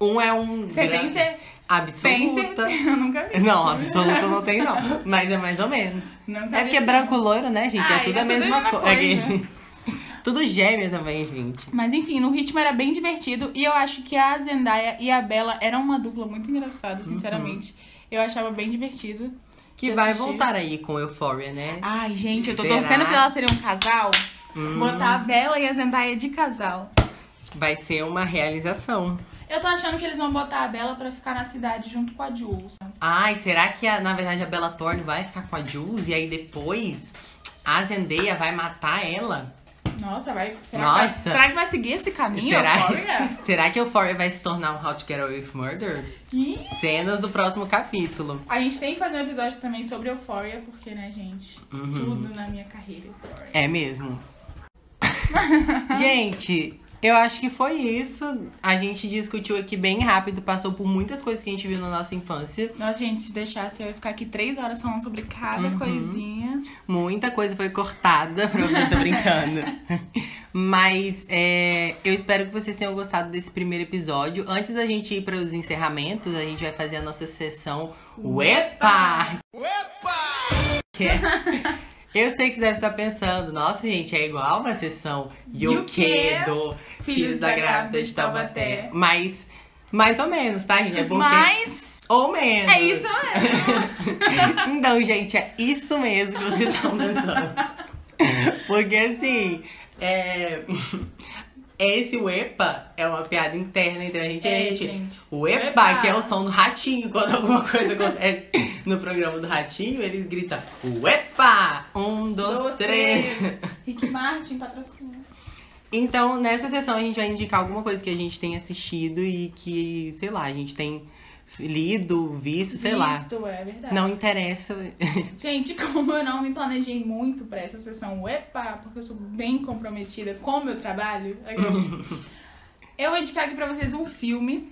Um é um. Você tem grande- tem Absoluta. certeza? <laughs> Eu nunca vi. Não, absoluta não tem, não. Mas é mais ou menos. Nunca É porque esse branco loiro, né, gente? é Ai, tudo é a mesma, mesma co- coisa. Aquele- <laughs> tudo gêmeo também, gente. Mas enfim, no ritmo era bem divertido. E eu acho que a Zendaya e a Bella eram uma dupla muito engraçada, sinceramente. Eu achava bem divertido. Que vai assistir. voltar aí com Euphoria, né? Ai, gente, eu tô Será? torcendo pra elas serem um casal. Hum. Botar a Bella e a Zendaya de casal. Vai ser uma realização. Eu tô achando que eles vão botar a Bella pra ficar na cidade junto com a Jules. Ai, será que a- na verdade a Bella Thorne vai ficar com a Jules e aí depois a Zendaya vai matar ela? Nossa, vai. Será, Nossa. Que, vai, será que vai seguir esse caminho, será, Euphoria? será que <laughs> Euphoria vai se tornar um How to Get Away with Murder? Ih! Cenas do próximo capítulo. A gente tem que fazer um episódio também sobre Euphoria, porque, né, gente? Uhum. Tudo na minha carreira Euphoria. É mesmo. <laughs> gente, eu acho que foi isso. A gente discutiu aqui bem rápido, passou por muitas coisas que a gente viu na nossa infância. Nossa, gente, se deixasse, eu ia ficar aqui três horas falando sobre cada Uhum. coisinha. Muita coisa foi cortada, <laughs> pra eu tô brincando. Mas é, eu espero que vocês tenham gostado desse primeiro episódio. Antes da gente ir para os encerramentos, a gente vai fazer a nossa sessão Uepa! Que é- Eu sei que você deve estar pensando, nossa gente, é igual uma sessão E quê? do Filhos da Grávida de Taubaté. Mas, mais ou menos, tá, gente? É porque... Mas Ou menos. é isso mesmo. <laughs> Então, gente, é isso mesmo que vocês estão pensando. <laughs> Porque assim, é... esse Uepa é uma piada interna entre a gente e a É, gente. gente. O Epa, que é o som do ratinho. Quando alguma coisa acontece <laughs> no programa do ratinho, eles gritam Uepa! Um, dois, Dois, três. Rick Martin patrocina. Então, nessa sessão, a gente vai indicar alguma coisa que a gente tem assistido e que, sei lá, a gente tem lido, visto, sei lá. Visto, é verdade. Não interessa. Gente, como eu não me planejei muito pra essa sessão Uepa, porque eu sou bem comprometida com o meu trabalho, <laughs> eu vou indicar aqui pra vocês um filme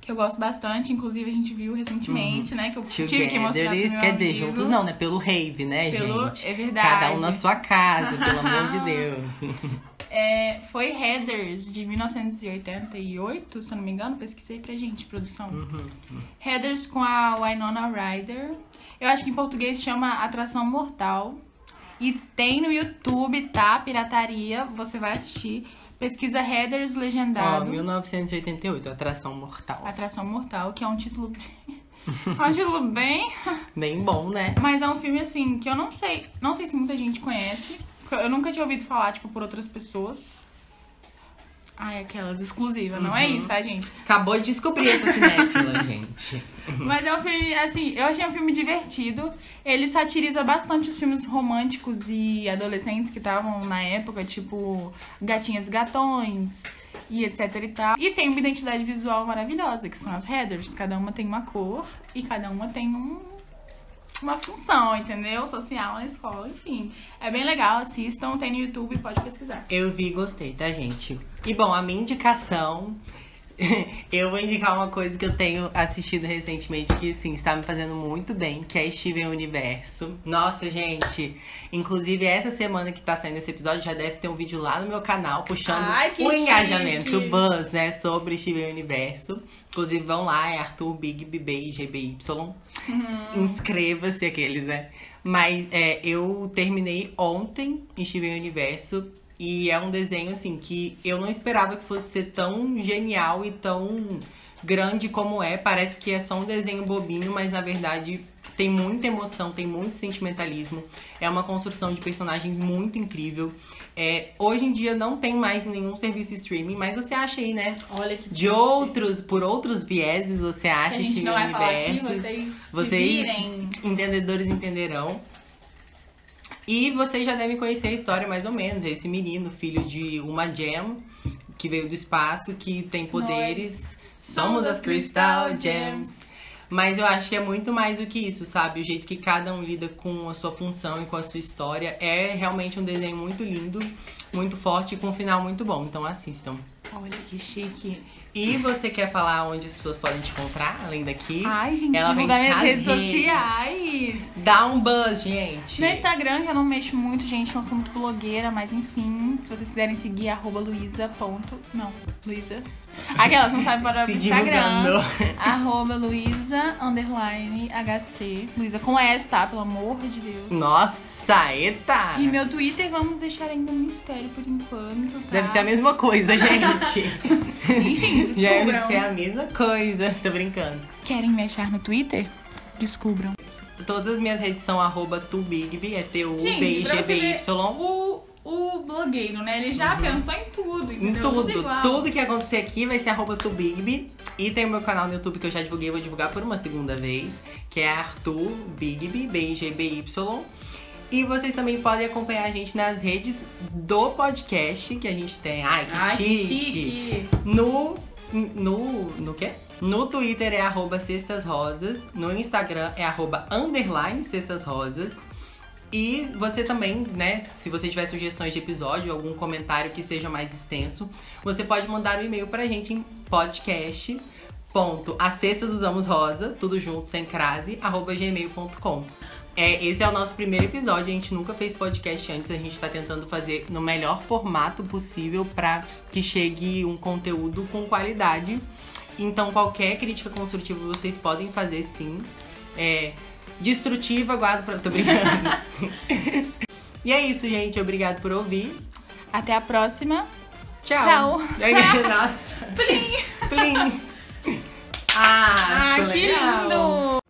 que eu gosto bastante, inclusive a gente viu recentemente, né? Que eu tive que mostrar Together, meu quer dizer, amigo. juntos não, né? Pelo rave, né, Pelo, gente? é verdade. Cada um na sua casa, pelo amor de <laughs> Deus. É, foi Heathers, de 1988, se eu não me engano. Pesquisei pra gente, produção. Uhum, Heathers com a Winona Ryder. Eu acho que em português chama Atração Mortal. E tem no YouTube, tá? Pirataria. Você vai assistir. Pesquisa Heathers Ó, legendado. 1988, Atração Mortal. Atração Mortal, que é um título... <laughs> é um título bem... Bem bom, né? Mas é um filme, assim, que eu não sei... Não sei se muita gente conhece. Eu nunca tinha ouvido falar, tipo, por outras pessoas. Ai, aquelas exclusivas. Não é Uhum. isso, tá, gente? Acabou de descobrir essa cinéfila, <laughs> gente. Mas é um filme, assim, eu achei um filme divertido. Ele satiriza bastante os filmes românticos e adolescentes que estavam na época, tipo Gatinhas e Gatões e etc e tal. E tem uma identidade visual maravilhosa, que são as headers. Cada uma tem uma cor e cada uma tem um, uma função, entendeu? Social na escola, enfim. É bem legal, assistam, tem no YouTube, pode pesquisar. Eu vi e gostei, tá, gente? E bom, a minha indicação <laughs> eu vou indicar uma coisa que eu tenho assistido recentemente que, sim, está me fazendo muito bem, que é Steven Universo. Nossa, gente, inclusive essa semana que tá saindo esse episódio já deve ter um vídeo lá no meu canal puxando Ai, o engajamento, chique. o buzz, né, sobre Steven Universo. Inclusive vão lá, é Arthur Big BB GBY. Inscreva-se aqueles, né? Mas é, eu terminei ontem em Steven Universo e é um desenho assim que eu não esperava que fosse ser tão genial e tão grande como é. Parece que é só um desenho bobinho, mas na verdade tem muita emoção, tem muito sentimentalismo. É uma construção de personagens muito incrível. É, hoje em dia não tem mais nenhum serviço streaming, mas você acha aí, né? Olha que De outros, por outros vieses, você que acha a gente não vai falar aqui, Universo. vocês, Vocês entendedores entenderão. E vocês já devem conhecer a história mais ou menos. É esse menino, filho de uma gem, que veio do espaço, que tem poderes. Somos as Crystal Gems. Mas eu acho que é muito mais do que isso, sabe? O jeito que cada um lida com a sua função e com a sua história é realmente um desenho muito lindo, muito forte e com um final muito bom. Então assistam. Olha que chique. E você quer falar onde as pessoas podem te encontrar, além daqui? Ai, gente, Ela divulgar minhas de redes sociais. Dá um buzz, gente. Meu Instagram, que eu não mexo muito, gente, não sou muito blogueira, mas enfim, se vocês quiserem seguir, arroba Não, Luísa. Aquelas não sabem para o Instagram. divulgando. <laughs> Arroba Luísa, underline, HC. Luísa com S, tá? Pelo amor de Deus. Nossa, eita! E meu Twitter, vamos deixar ainda um mistério por enquanto, tá? Deve ser a mesma coisa, <laughs> gente. Enfim, <laughs> Deve descubram. ser a mesma coisa. Tô brincando. Querem me achar no Twitter? Descubram. Todas as minhas redes são arroba tubigby, é T-U-B-I-G-B-Y. O, o blogueiro, né? Ele já pensou em tudo, Em entendeu? tudo, igual. tudo que acontecer aqui vai ser arroba tubigby. E tem o meu canal no YouTube que eu já divulguei, vou divulgar por uma segunda vez, que é Arthur Bigby, B-I-G-B-Y. E vocês também podem acompanhar a gente nas redes do podcast que a gente tem. Ai, que Ai, que chique! chique. No. No. No quê? No Twitter é arroba Cestas Rosas. No Instagram é arroba underline Cestas Rosas. E você também, né, se você tiver sugestões de episódio, algum comentário que seja mais extenso, você pode mandar um e-mail pra gente em podcast. Ponto, as cestas usamos rosa, tudo junto, sem crase, arroba gmail.com. É, esse é o nosso primeiro episódio, a gente nunca fez podcast antes, a gente tá tentando fazer no melhor formato possível pra que chegue um conteúdo com qualidade. Então qualquer crítica construtiva vocês podem fazer sim. É, destrutiva, guardo pra. Tô brincando. <laughs> e é isso, gente. Obrigado por ouvir. Até a próxima. Tchau. Tchau. <laughs> Nossa. <laughs> Plim. Plim. Ah, ah que, que lindo.